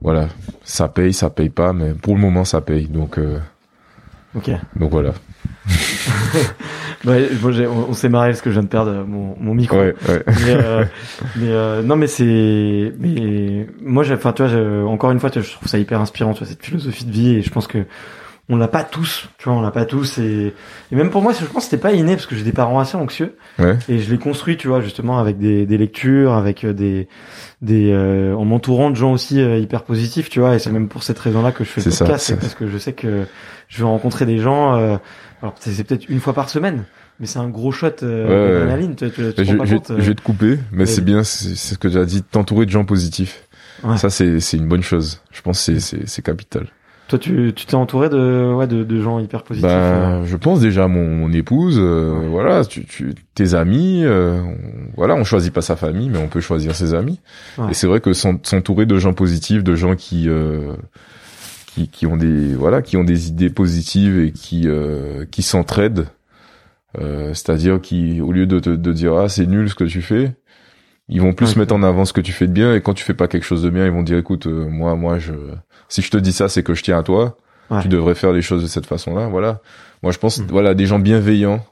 voilà, ça paye, ça paye pas mais pour le moment ça paye. Donc euh, ok. donc voilà. Ouais, bon, on, on s'est marré parce que je viens de perdre mon, mon micro. Ouais, ouais. mais euh, mais euh, non mais c'est mais moi enfin tu vois encore une fois tu vois, je trouve ça hyper inspirant tu vois cette philosophie de vie et je pense que on l'a pas tous tu vois on l'a pas tous et, et même pour moi je pense que c'était pas inné parce que j'ai des parents assez anxieux Ouais. et je l'ai construit tu vois justement avec des, des lectures avec euh, des des euh, en m'entourant de gens aussi euh, hyper positifs tu vois et c'est même pour cette raison là que je fais le ça, podcast c'est- parce que je sais que je vais rencontrer des gens euh, alors c'est peut-être une fois par semaine mais c'est un gros shot euh, Ouais, ouais. d'adrénaline Je, euh, je vais te couper, mais c'est bien, c'est c'est ce que tu as dit, t'entourer de gens positifs. Ouais. Ça, c'est c'est une bonne chose. Je pense que c'est- c'est c'est capital. Toi, tu tu t'es entouré de ouais de, de gens hyper positifs. Ben, je pense déjà à mon, mon épouse, euh, voilà, tu, tu, tes amis, euh, on- voilà, on choisit pas sa famille, mais on peut choisir ses amis. Et c'est vrai que s'en- s'entourer de gens positifs, de gens qui, euh, qui, qui ont des, voilà, qui ont des idées positives et qui, euh, qui s'entraident, euh, c'est-à-dire qui, au lieu de te de dire ah c'est nul ce que tu fais, Ils vont plus Ok. mettre en avant ce que tu fais de bien et quand tu fais pas quelque chose de bien, ils vont dire écoute, euh, moi, moi, je, si je te dis ça, c'est que je tiens à toi. Ouais. Tu devrais faire les choses de cette façon-là. Voilà. Moi, je pense, Mm. voilà, des gens bienveillants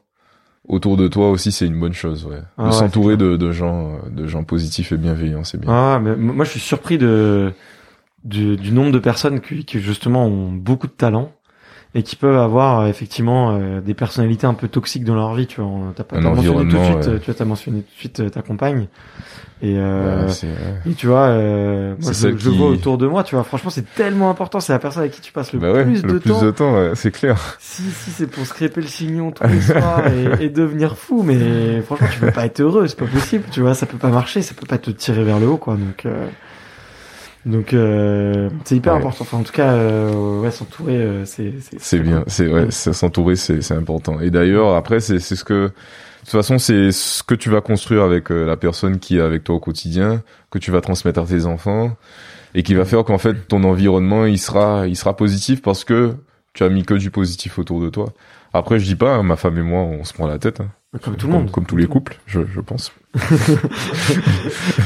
autour de toi aussi, c'est une bonne chose. Ouais. Ah de ouais, s'entourer de gens, euh, de gens positifs et bienveillants, c'est bien. Ah, mais moi, je suis surpris de, du, du nombre de personnes qui, qui, justement ont beaucoup de talent et qui peuvent avoir euh, effectivement euh, des personnalités un peu toxiques dans leur vie. Tu vois, t'as pas t'as mentionné tout de suite, ouais. euh, tu vois, t'as mentionné tout de suite euh, ta compagne et euh, Ouais, et tu vois, euh, moi C'est je, je qui- vois autour de moi, tu vois, franchement c'est tellement important, c'est la personne avec qui tu passes le Bah ouais, plus de le plus temps. de temps, ouais, c'est clair. Si si c'est pour se crêper le chignon tous les soirs et, et devenir fou, mais franchement tu peux pas être heureux, c'est pas possible, tu vois, ça peut pas marcher, ça peut pas te tirer vers le haut, quoi. Donc euh, donc euh, c'est hyper Ouais. important. Enfin en tout cas, euh, ouais, s'entourer, euh, c'est C'est bien, c'est ouais, s'entourer, c'est c'est important. Et d'ailleurs, après, c'est c'est ce que, de toute façon, c'est ce que tu vas construire avec euh, la personne qui est avec toi au quotidien, que tu vas transmettre à tes enfants, et qui va faire qu'en fait ton environnement il sera il sera positif parce que tu as mis que du positif autour de toi. Après, je dis pas, hein, ma femme et moi, on se prend la tête, hein. Comme tout le monde, comme, tous les couples, je, je pense.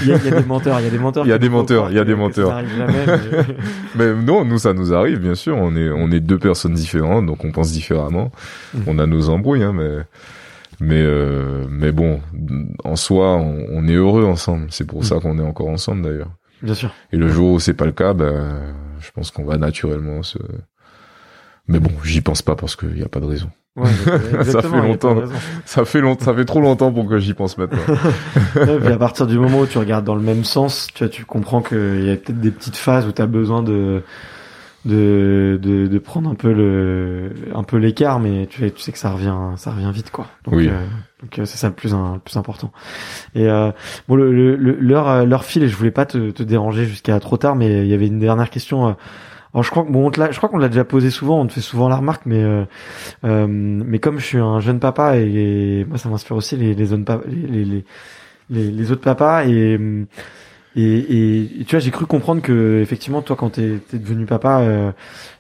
Il y, a, il y a des menteurs, il y a des menteurs. Il y a des menteurs, il y a des ça menteurs. jamais, mais- Mais non, nous ça nous arrive bien sûr. On est on est deux personnes différentes, donc on pense différemment. Mhm. On a nos embrouilles, hein, mais mais euh, mais bon, en soi, on, on est heureux ensemble. C'est pour Mhm. ça qu'on est encore ensemble d'ailleurs. Bien sûr. Et le jour où c'est pas le cas, ben je pense qu'on va naturellement se. Mais bon, j'y pense pas parce qu'il y a pas de raison. Ouais, Ça fait longtemps. Ça fait long, ça fait trop longtemps pour que j'y pense maintenant. Puis à partir du moment où tu regardes dans le même sens, tu vois, tu comprends qu'il y a peut-être des petites phases où tu as besoin de, de, de, de prendre un peu le, un peu l'écart, mais tu, sais- tu sais que ça revient, ça revient vite, quoi. Donc, Oui. euh, donc euh, c'est ça le plus, un- le plus important. Et euh, bon, le, le, l'heure, euh, l'heure file et je voulais pas te, te déranger jusqu'à trop tard, mais il y avait une dernière question. Alors je crois que bon, on te je crois qu'on l'a déjà posé souvent, on te fait souvent la remarque, mais euh, euh, mais comme je suis un jeune papa et, moi ça m'inspire aussi les les, zones pa- les, les, les, les, les autres papas et et, et, et tu vois j'ai cru comprendre que effectivement toi quand t'es es devenu papa euh,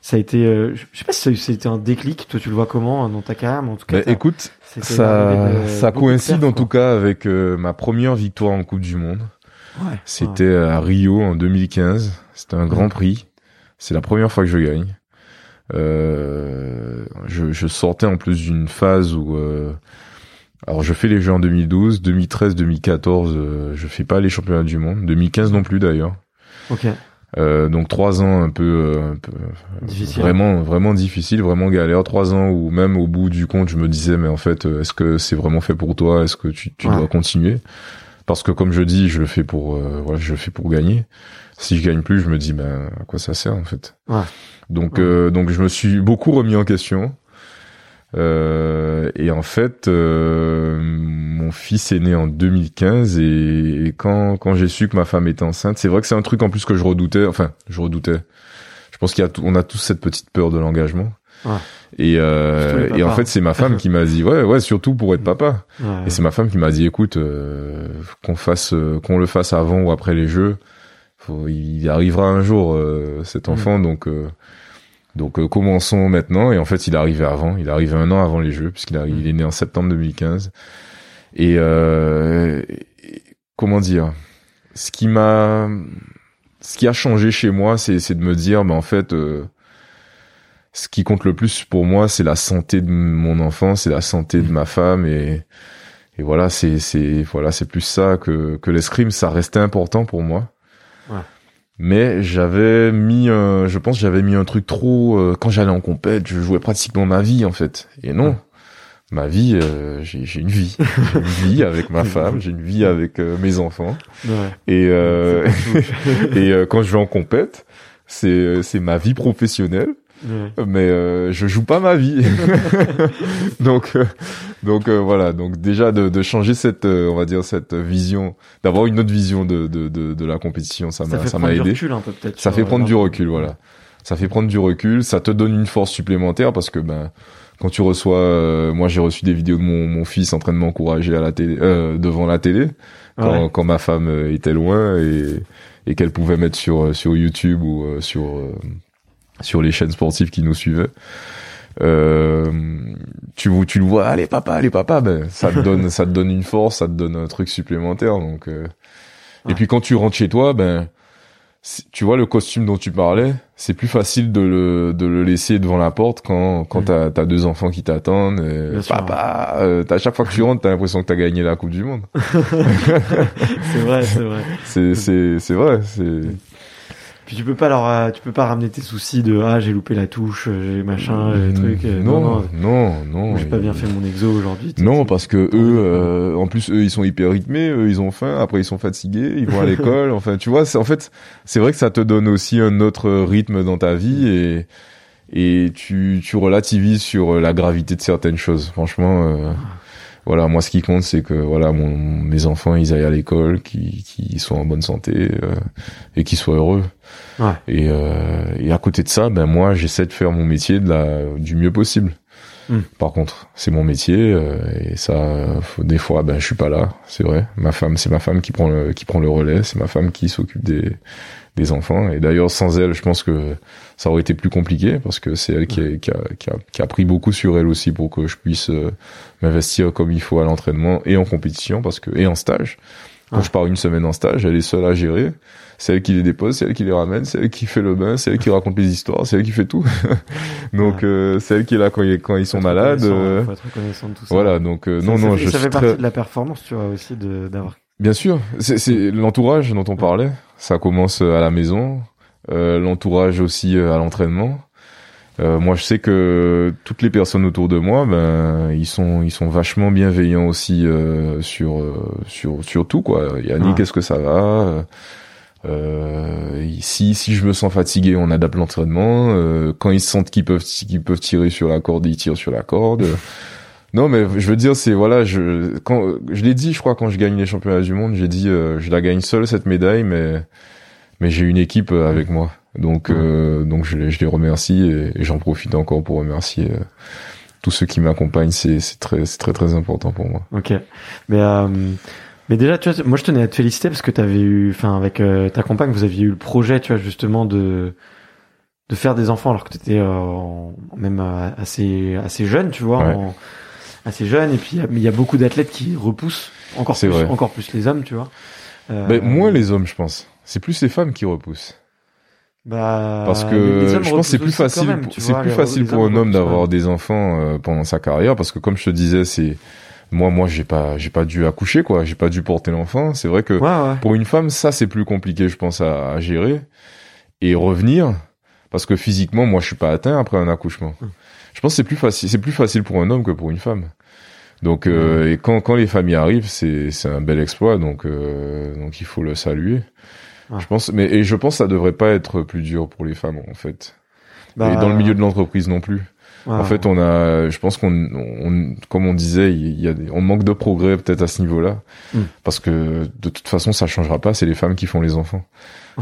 ça a été euh, je sais pas si ça a un déclic toi tu le vois comment dans ta carrière mais en tout cas t'as- écoute, ça de ça coïncide en tout cas avec euh, ma première victoire en Coupe du Monde. Ouais. C'était à Rio en 2015. C'était un grand prix. C'est la première fois que je gagne. Euh, je, je sortais en plus d'une phase où, euh, alors je fais les Jeux en 2012, 2013, 2014, euh, je fais pas les championnats du monde, 2015 non plus d'ailleurs. ok Euh, donc trois ans un peu, euh, un peu Difficile. vraiment, vraiment difficile, vraiment galère. Trois ans où même au bout du compte, je me disais mais en fait, euh, est-ce que c'est vraiment fait pour toi? Est-ce que tu, tu Ouais. dois continuer? Parce que comme je dis, je le fais pour, euh, voilà, je le fais pour gagner. Si je gagne plus, je me dis ben à quoi ça sert en fait. Ouais. Donc, Ouais. euh, donc je me suis beaucoup remis en question. Euh, et en fait, euh, mon fils est né en 2015 et, et quand quand j'ai su que ma femme était enceinte, c'est vrai que c'est un truc en plus que je redoutais. Enfin, je redoutais. Je pense qu'il y a on a tous cette petite peur de l'engagement. Ouais. Et, euh, et en fait, c'est ma femme qui m'a dit ouais ouais surtout pour être papa. Ouais. Et c'est ma femme qui m'a dit écoute euh, qu'on fasse euh, qu'on le fasse avant ou après les jeux. Faut, il arrivera un jour euh, cet Mm. enfant donc euh, donc euh, commençons maintenant. Et en fait il est arrivé avant, il est arrivé un an avant les jeux puisqu'il Mm. il est né en septembre 2015 et, euh, et- comment dire? Ce qui m'a ce qui a changé chez moi c'est c'est de me dire mais en fait euh, ce qui compte le plus pour moi c'est la santé de mon enfant, c'est la santé de ma femme. Et et voilà c'est c'est voilà c'est plus ça que que l'escrime. Ça restait important pour moi Ouais. mais j'avais mis un, je pense j'avais mis un truc trop euh, quand j'allais en compète je jouais pratiquement ma vie en fait et non Ouais. ma vie euh, j'ai une vie j'ai une vie avec ma femme j'ai une vie avec euh, mes enfants Ouais. et euh, et euh, quand je vais en compète c'est c'est ma vie professionnelle Ouais. mais euh, je joue pas ma vie. donc euh, donc euh, voilà, donc déjà de, de changer cette euh, on va dire cette vision, d'avoir une autre vision de de de, de la compétition, ça Ça m'a fait ça m'a prendre du aidé. recul un peu peut-être. Ça fait euh, prendre du recul, voilà. Ça fait prendre du recul, ça te donne une force supplémentaire parce que ben quand tu reçois, euh, moi j'ai reçu des vidéos de mon, mon fils en train de m'encourager à la télé, euh, devant la télé, quand, Ouais. quand ma femme euh, était loin et, et qu'elle pouvait mettre sur sur YouTube ou euh, sur euh, sur les chaînes sportives qui nous suivaient. euh, tu tu le vois allez papa allez papa ben ça te donne ça te donne une force ça te donne un truc supplémentaire donc euh. et puis quand tu rentres chez toi ben tu vois le costume dont tu parlais c'est plus facile de le de le laisser devant la porte quand quand mm. t'as as deux enfants qui t'attendent papa euh, à chaque fois que tu rentres t'as l'impression que t'as gagné la coupe du monde c'est vrai c'est vrai c'est c'est c'est vrai c'est puis tu peux pas leur, euh, tu peux pas ramener tes soucis de ah j'ai loupé la touche, j'ai machin, les mm, trucs. Euh, non, non, non, non. J'ai pas bien fait mon exo aujourd'hui. Non, parce que eux, euh, en plus eux ils sont hyper rythmés, eux ils ont faim, après ils sont fatigués, ils vont à l'école. enfin, tu vois, c'est en fait, c'est vrai que ça te donne aussi un autre rythme dans ta vie et et tu tu relativises sur la gravité de certaines choses. Franchement voilà, moi ce qui compte c'est que voilà, mon, mes enfants ils aillent à l'école, qu'ils qui soient en bonne santé euh, et qu'ils soient heureux. Ouais. Et, euh, et à côté de ça, ben moi j'essaie de faire mon métier de la du mieux possible. Hmm. Par contre, c'est mon métier euh, et ça, faut, des fois, ben je suis pas là, c'est vrai. Ma femme, c'est ma femme qui prend le qui prend le relais, c'est ma femme qui s'occupe des des enfants. Et d'ailleurs, sans elle, je pense que ça aurait été plus compliqué parce que c'est elle qui a, qui, a, qui, a, qui a, pris beaucoup sur elle aussi pour que je puisse euh, m'investir comme il faut à l'entraînement et en compétition parce que et en stage. Quand je pars une semaine en stage, elle est seule à gérer. C'est elle qui les dépose, c'est elle qui les ramène, c'est elle qui fait le bain, c'est elle qui raconte les histoires, c'est elle qui fait tout. donc euh, c'est elle qui est là quand, ils, quand ils sont malades. Euh, faut être reconnaissant de tout ça. Voilà, donc non, non, je ça fait partie de la performance, tu vois aussi d'avoir. Bien sûr, c'est l'entourage dont on parlait. Ça commence à la maison, euh, l'entourage aussi euh, à l'entraînement. Euh, moi, je sais que toutes les personnes autour de moi, ben, ils sont, ils sont vachement bienveillants aussi euh, sur, sur, sur tout quoi. Yannick, quest ce que ça va? Euh, si si je me sens fatigué, on adapte l'entraînement. quand ils sentent qu'ils peuvent qu'ils peuvent tirer sur la corde, ils tirent sur la corde. Non, mais je veux dire, c'est voilà, je quand je l'ai dit, je crois quand je gagne les championnats du monde, j'ai dit, je la gagne seul cette médaille, mais mais j'ai une équipe euh, avec moi. Donc, euh, donc je les, je les remercie et, j'en profite encore pour remercier euh, tous ceux qui m'accompagnent. C'est, c'est très, c'est très, très important pour moi. Ok. Mais, mais déjà, tu vois, moi, je tenais à te féliciter parce que tu avais eu, enfin, avec ta compagne, vous aviez eu le projet, tu vois, justement, de, de faire des enfants alors que tu étais même assez, assez jeune, tu vois, assez jeune. Et puis, il y, a beaucoup d'athlètes qui repoussent encore plus, encore plus les hommes, tu vois. Euh, moins les hommes, je pense. C'est plus les femmes qui repoussent. Bah, parce que je pense c'est plus facile, c'est plus facile pour un homme d'avoir des enfants euh, pendant sa carrière parce que comme je te disais, c'est moi, moi, j'ai pas, j'ai pas dû accoucher quoi, j'ai pas dû porter l'enfant. C'est vrai que pour une femme, ça c'est plus compliqué, je pense, à, à, gérer et revenir parce que physiquement, moi, je suis pas atteint après un accouchement. Hum. Je pense que c'est plus facile, c'est plus facile pour un homme que pour une femme. Donc, euh, et quand, quand les familles arrivent, c'est, c'est un bel exploit. Donc, euh, donc il faut le saluer. Je pense, mais et je pense que ça devrait pas être plus dur pour les femmes en fait. Bah, et dans le milieu de l'entreprise non plus. En fait, on a, je pense qu'on, on, comme on disait, il y a, on manque de progrès peut-être à ce niveau-là, hmm. parce que de toute façon, ça changera pas. C'est les femmes qui font les enfants.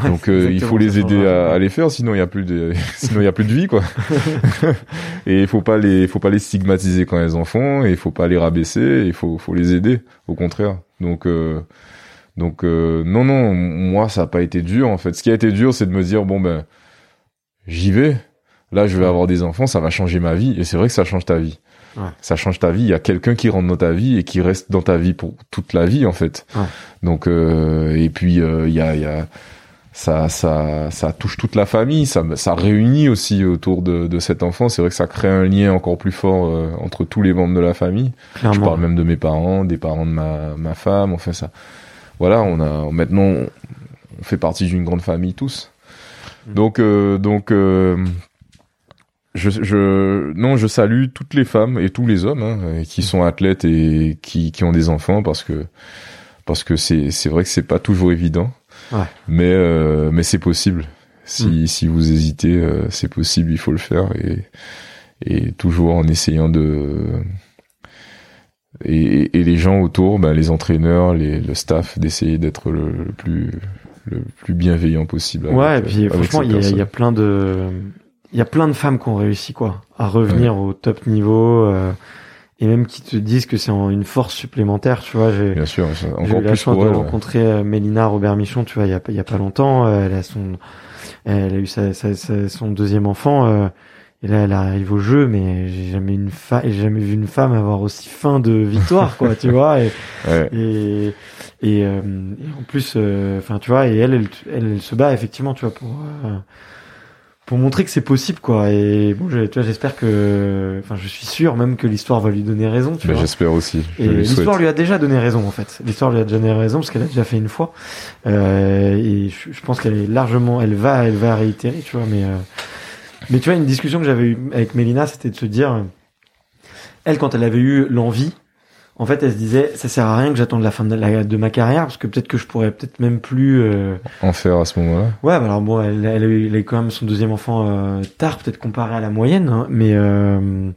Donc euh, il faut les aider à, à, les faire, sinon il y a plus de, sinon il y a plus de vie quoi. et il faut pas les, faut pas les stigmatiser quand elles en font, et il faut pas les rabaisser, il faut, faut les aider, au contraire. Donc euh, donc euh, non non, moi ça a pas été dur en fait. Ce qui a été dur, c'est de me dire bon ben j'y vais. Là, je vais avoir des enfants, ça va changer ma vie. Et c'est vrai que ça change ta vie. Ouais. Ça change ta vie. Il y a quelqu'un qui rentre dans ta vie et qui reste dans ta vie pour toute la vie en fait. Ouais. Donc euh, et puis euh, il y a, y a ça, ça, ça touche toute la famille, ça, ça réunit aussi autour de, de cet enfant. C'est vrai que ça crée un lien encore plus fort euh, entre tous les membres de la famille. Je parle même de mes parents, des parents de ma, ma femme. Enfin ça, voilà, on a maintenant on fait partie d'une grande famille tous. Mm. Donc, euh, donc, euh, je, je, non, je salue toutes les femmes et tous les hommes hein, qui sont athlètes et qui, qui ont des enfants parce que parce que c'est c'est vrai que c'est pas toujours évident. Mais, euh, mais c'est possible. Si, mm. si vous hésitez, euh, c'est possible, il faut le faire. Et, et toujours en essayant de... Et, et les gens autour, ben, les entraîneurs, les, le staff, d'essayer d'être le, plus le plus bienveillant possible. ouais, et puis franchement, il y, y a plein de il y a plein de femmes qui ont réussi quoi à revenir au top niveau. Euh, et même qui te disent que c'est une force supplémentaire, tu vois. J'ai, Bien sûr, j'ai eu la chance de rencontrer euh, Mélina Robert Michon, tu vois, il y a, il y a pas longtemps. Euh, elle a son, elle a eu sa, sa, son deuxième enfant. Euh, Et là, elle arrive au jeu, mais j'ai jamais une fa- j'ai jamais vu une femme avoir aussi faim de victoire, quoi, tu vois. Et, Ouais. et, et, euh, et en plus, euh, enfin, tu vois, et elle, elle, elle, elle se bat effectivement, tu vois, pour euh, pour montrer que c'est possible, quoi. Et bon, je- tu vois, j'espère que, enfin, je suis sûr même que l'histoire va lui donner raison, tu Mais vois. j'espère aussi. Je Et l'histoire lui a déjà donné raison en fait. L'histoire lui a déjà donné raison parce qu'elle a déjà fait une fois. Euh, et je, je pense qu'elle est largement, elle va, elle va réitérer, tu vois. Mais euh, mais tu vois, une discussion que j'avais eue avec Mélina, c'était de se dire, elle quand elle avait eu l'envie, en fait, elle se disait, ça sert à rien que j'attende la fin de, la- de ma carrière parce que peut-être que je pourrais peut-être même plus. euh, En faire à ce moment-là. Ouais, bah alors bon, elle, elle, a eu, elle a eu quand même son deuxième enfant euh, tard, peut-être comparé à la moyenne, hein, mais euh,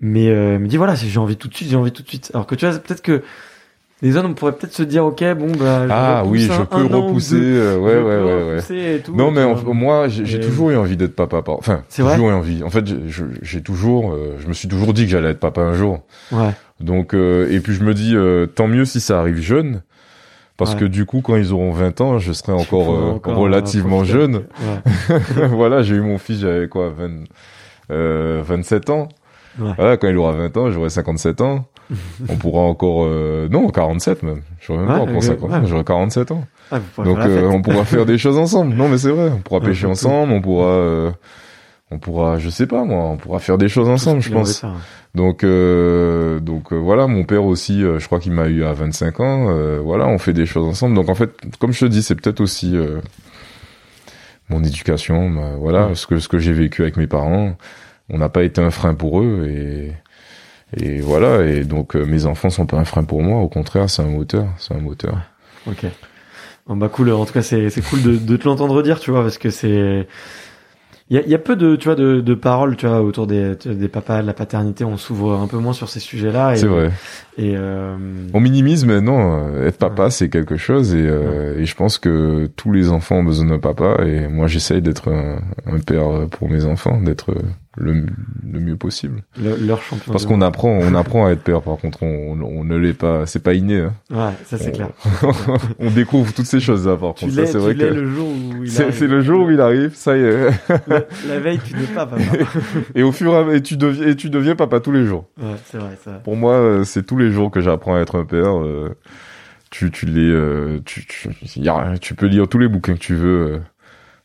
mais euh, elle me dit voilà, si j'ai envie tout de suite, j'ai envie tout de suite. Alors que tu vois, peut-être que les hommes, on pourrait peut-être se dire ok, bon bah je Ah oui, je peux repousser. euh, ouais, Je ouais, peux ouais, ouais. repousser et tout, Non, mais en- vois. moi, j'ai Et- toujours eu envie d'être papa. Enfin, C'est vrai toujours eu envie. En fait, j'ai toujours, euh, je me suis toujours dit que j'allais être papa un jour. ouais, Donc, euh, et puis je me dis, euh, tant mieux si ça arrive jeune, parce Ouais. que du coup, quand ils auront 20 ans, je serai encore, euh, encore, relativement euh, jeune. Ouais. voilà, j'ai eu mon fils, j'avais quoi, 20, euh, 27 ans. Ouais. Voilà, quand il aura 20 ans, j'aurai 57 ans. On pourra encore, euh, non, 47 même. J'aurai même pas encore ok, 50 ans, j'aurai 47 ans. Ah, Donc euh, on pourra faire des choses ensemble. Non mais c'est vrai, on pourra pêcher ensemble, on pourra euh, on pourra je sais pas moi, on pourra faire des choses ensemble, je pense. ça. Donc euh, donc euh, voilà, mon père aussi euh, je crois qu'il m'a eu à 25 ans, euh, voilà, on fait des choses ensemble. Donc en fait, comme je te dis, c'est peut-être aussi euh, mon éducation, ma- voilà, Ouais. ce que ce que j'ai vécu avec mes parents, on n'a pas été un frein pour eux et et voilà et donc euh, mes enfants sont pas un frein pour moi, au contraire, c'est un moteur, c'est un moteur. Ok. Bon bah cool. En tout cas, c'est c'est cool de, de te l'entendre dire, tu vois, parce que c'est il y a, y a peu de tu vois de, de paroles, tu vois, autour des des papas, de la paternité. On s'ouvre un peu moins sur ces sujets-là. et- C'est vrai. Et euh, On minimise, mais non, euh, être papa, c'est quelque chose, et, euh, et je pense que tous les enfants ont besoin d'un papa, et moi j'essaye d'être un, un père pour mes enfants, d'être le, le mieux possible. le- leur champion. Parce qu'on apprend, on apprend à être père, par contre, on, on ne l'est pas, c'est pas inné. hein. Ouais, ça c'est On- clair. on découvre toutes ces choses-là, par Tu contre. Ça, c'est vrai que le jour où il c'est arrive. c'est le jour où il arrive, ça y est. La, la veille, tu n'es pas papa. et au fur et à mesure, tu deviens, et tu deviens papa tous les jours. ouais, c'est vrai, c'est vrai. Pour moi, euh, c'est tous les jours que j'apprends à être un père. euh, tu, tu les, euh, tu, tu, y a, tu peux lire tous les bouquins que tu veux. euh,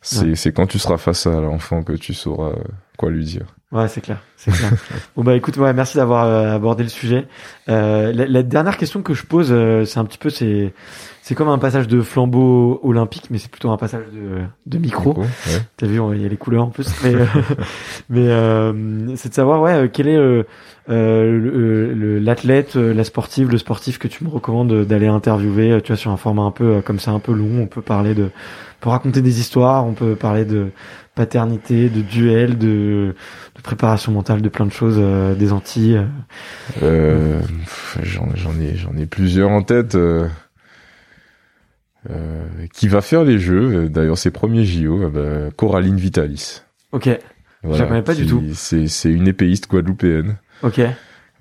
c'est, Ouais. c'est quand tu seras face à l'enfant que tu sauras euh, quoi lui dire. Ouais, c'est clair, c'est clair. bon bah écoute, ouais, merci d'avoir euh, abordé le sujet. Euh, la, la dernière question que je pose, euh, c'est un petit peu, c'est, c'est comme un passage de flambeau olympique, mais c'est plutôt un passage de, de micro. Ouais. T'as vu, il y a les couleurs en plus. Mais, euh, mais euh, c'est de savoir, ouais, quel est l'athlète, la sportive, le sportif que tu me recommandes d'aller interviewer, tu vois, sur un format un peu comme ça, un peu long. On peut parler de, on peut raconter des histoires, on peut parler de paternité, de duel, de, de préparation mentale, de plein de choses, euh, des Antilles. euh. Euh, j'en, ai, j'en ai plusieurs en tête. euh, qui va faire les jeux D'ailleurs, ses premiers JO, bah, Coraline Vitalis. Ok, la connais pas du qui- tout. C'est, c'est une épéiste guadeloupéenne. ok,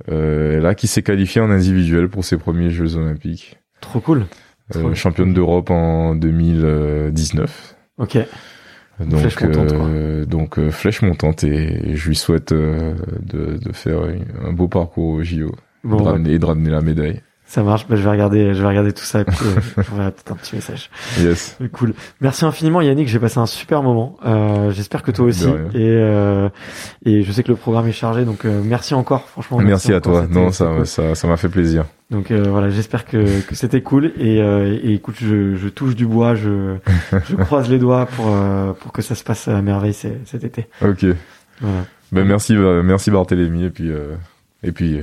là, qui s'est qualifiée en individuel pour ses premiers Jeux Olympiques. trop cool. Trop- championne d'Europe en 2019. Ok, Donc, Flèche montante, quoi. euh, donc euh, flèche montante et, et je lui souhaite euh, de, de faire un beau parcours au JO bon, ramener, de ramener la médaille. Ça marche. Bah, je vais regarder, je vais regarder tout ça. Et puis, euh, j'enverrai peut-être un petit message. Yes. Cool. Merci infiniment Yannick, j'ai passé un super moment. Euh, J'espère que toi aussi. Et euh, et je sais que le programme est chargé, donc euh, merci encore. Franchement, Merci, à encore, toi. Non, ça, cool. ça, ça m'a fait plaisir. Donc euh, voilà, j'espère que, que c'était cool. Et, euh, et écoute, je, je touche du bois, je, je croise les doigts pour euh, pour que ça se passe à merveille cet été. Ok. Voilà. Ben merci, merci Barthélémy et puis euh, et puis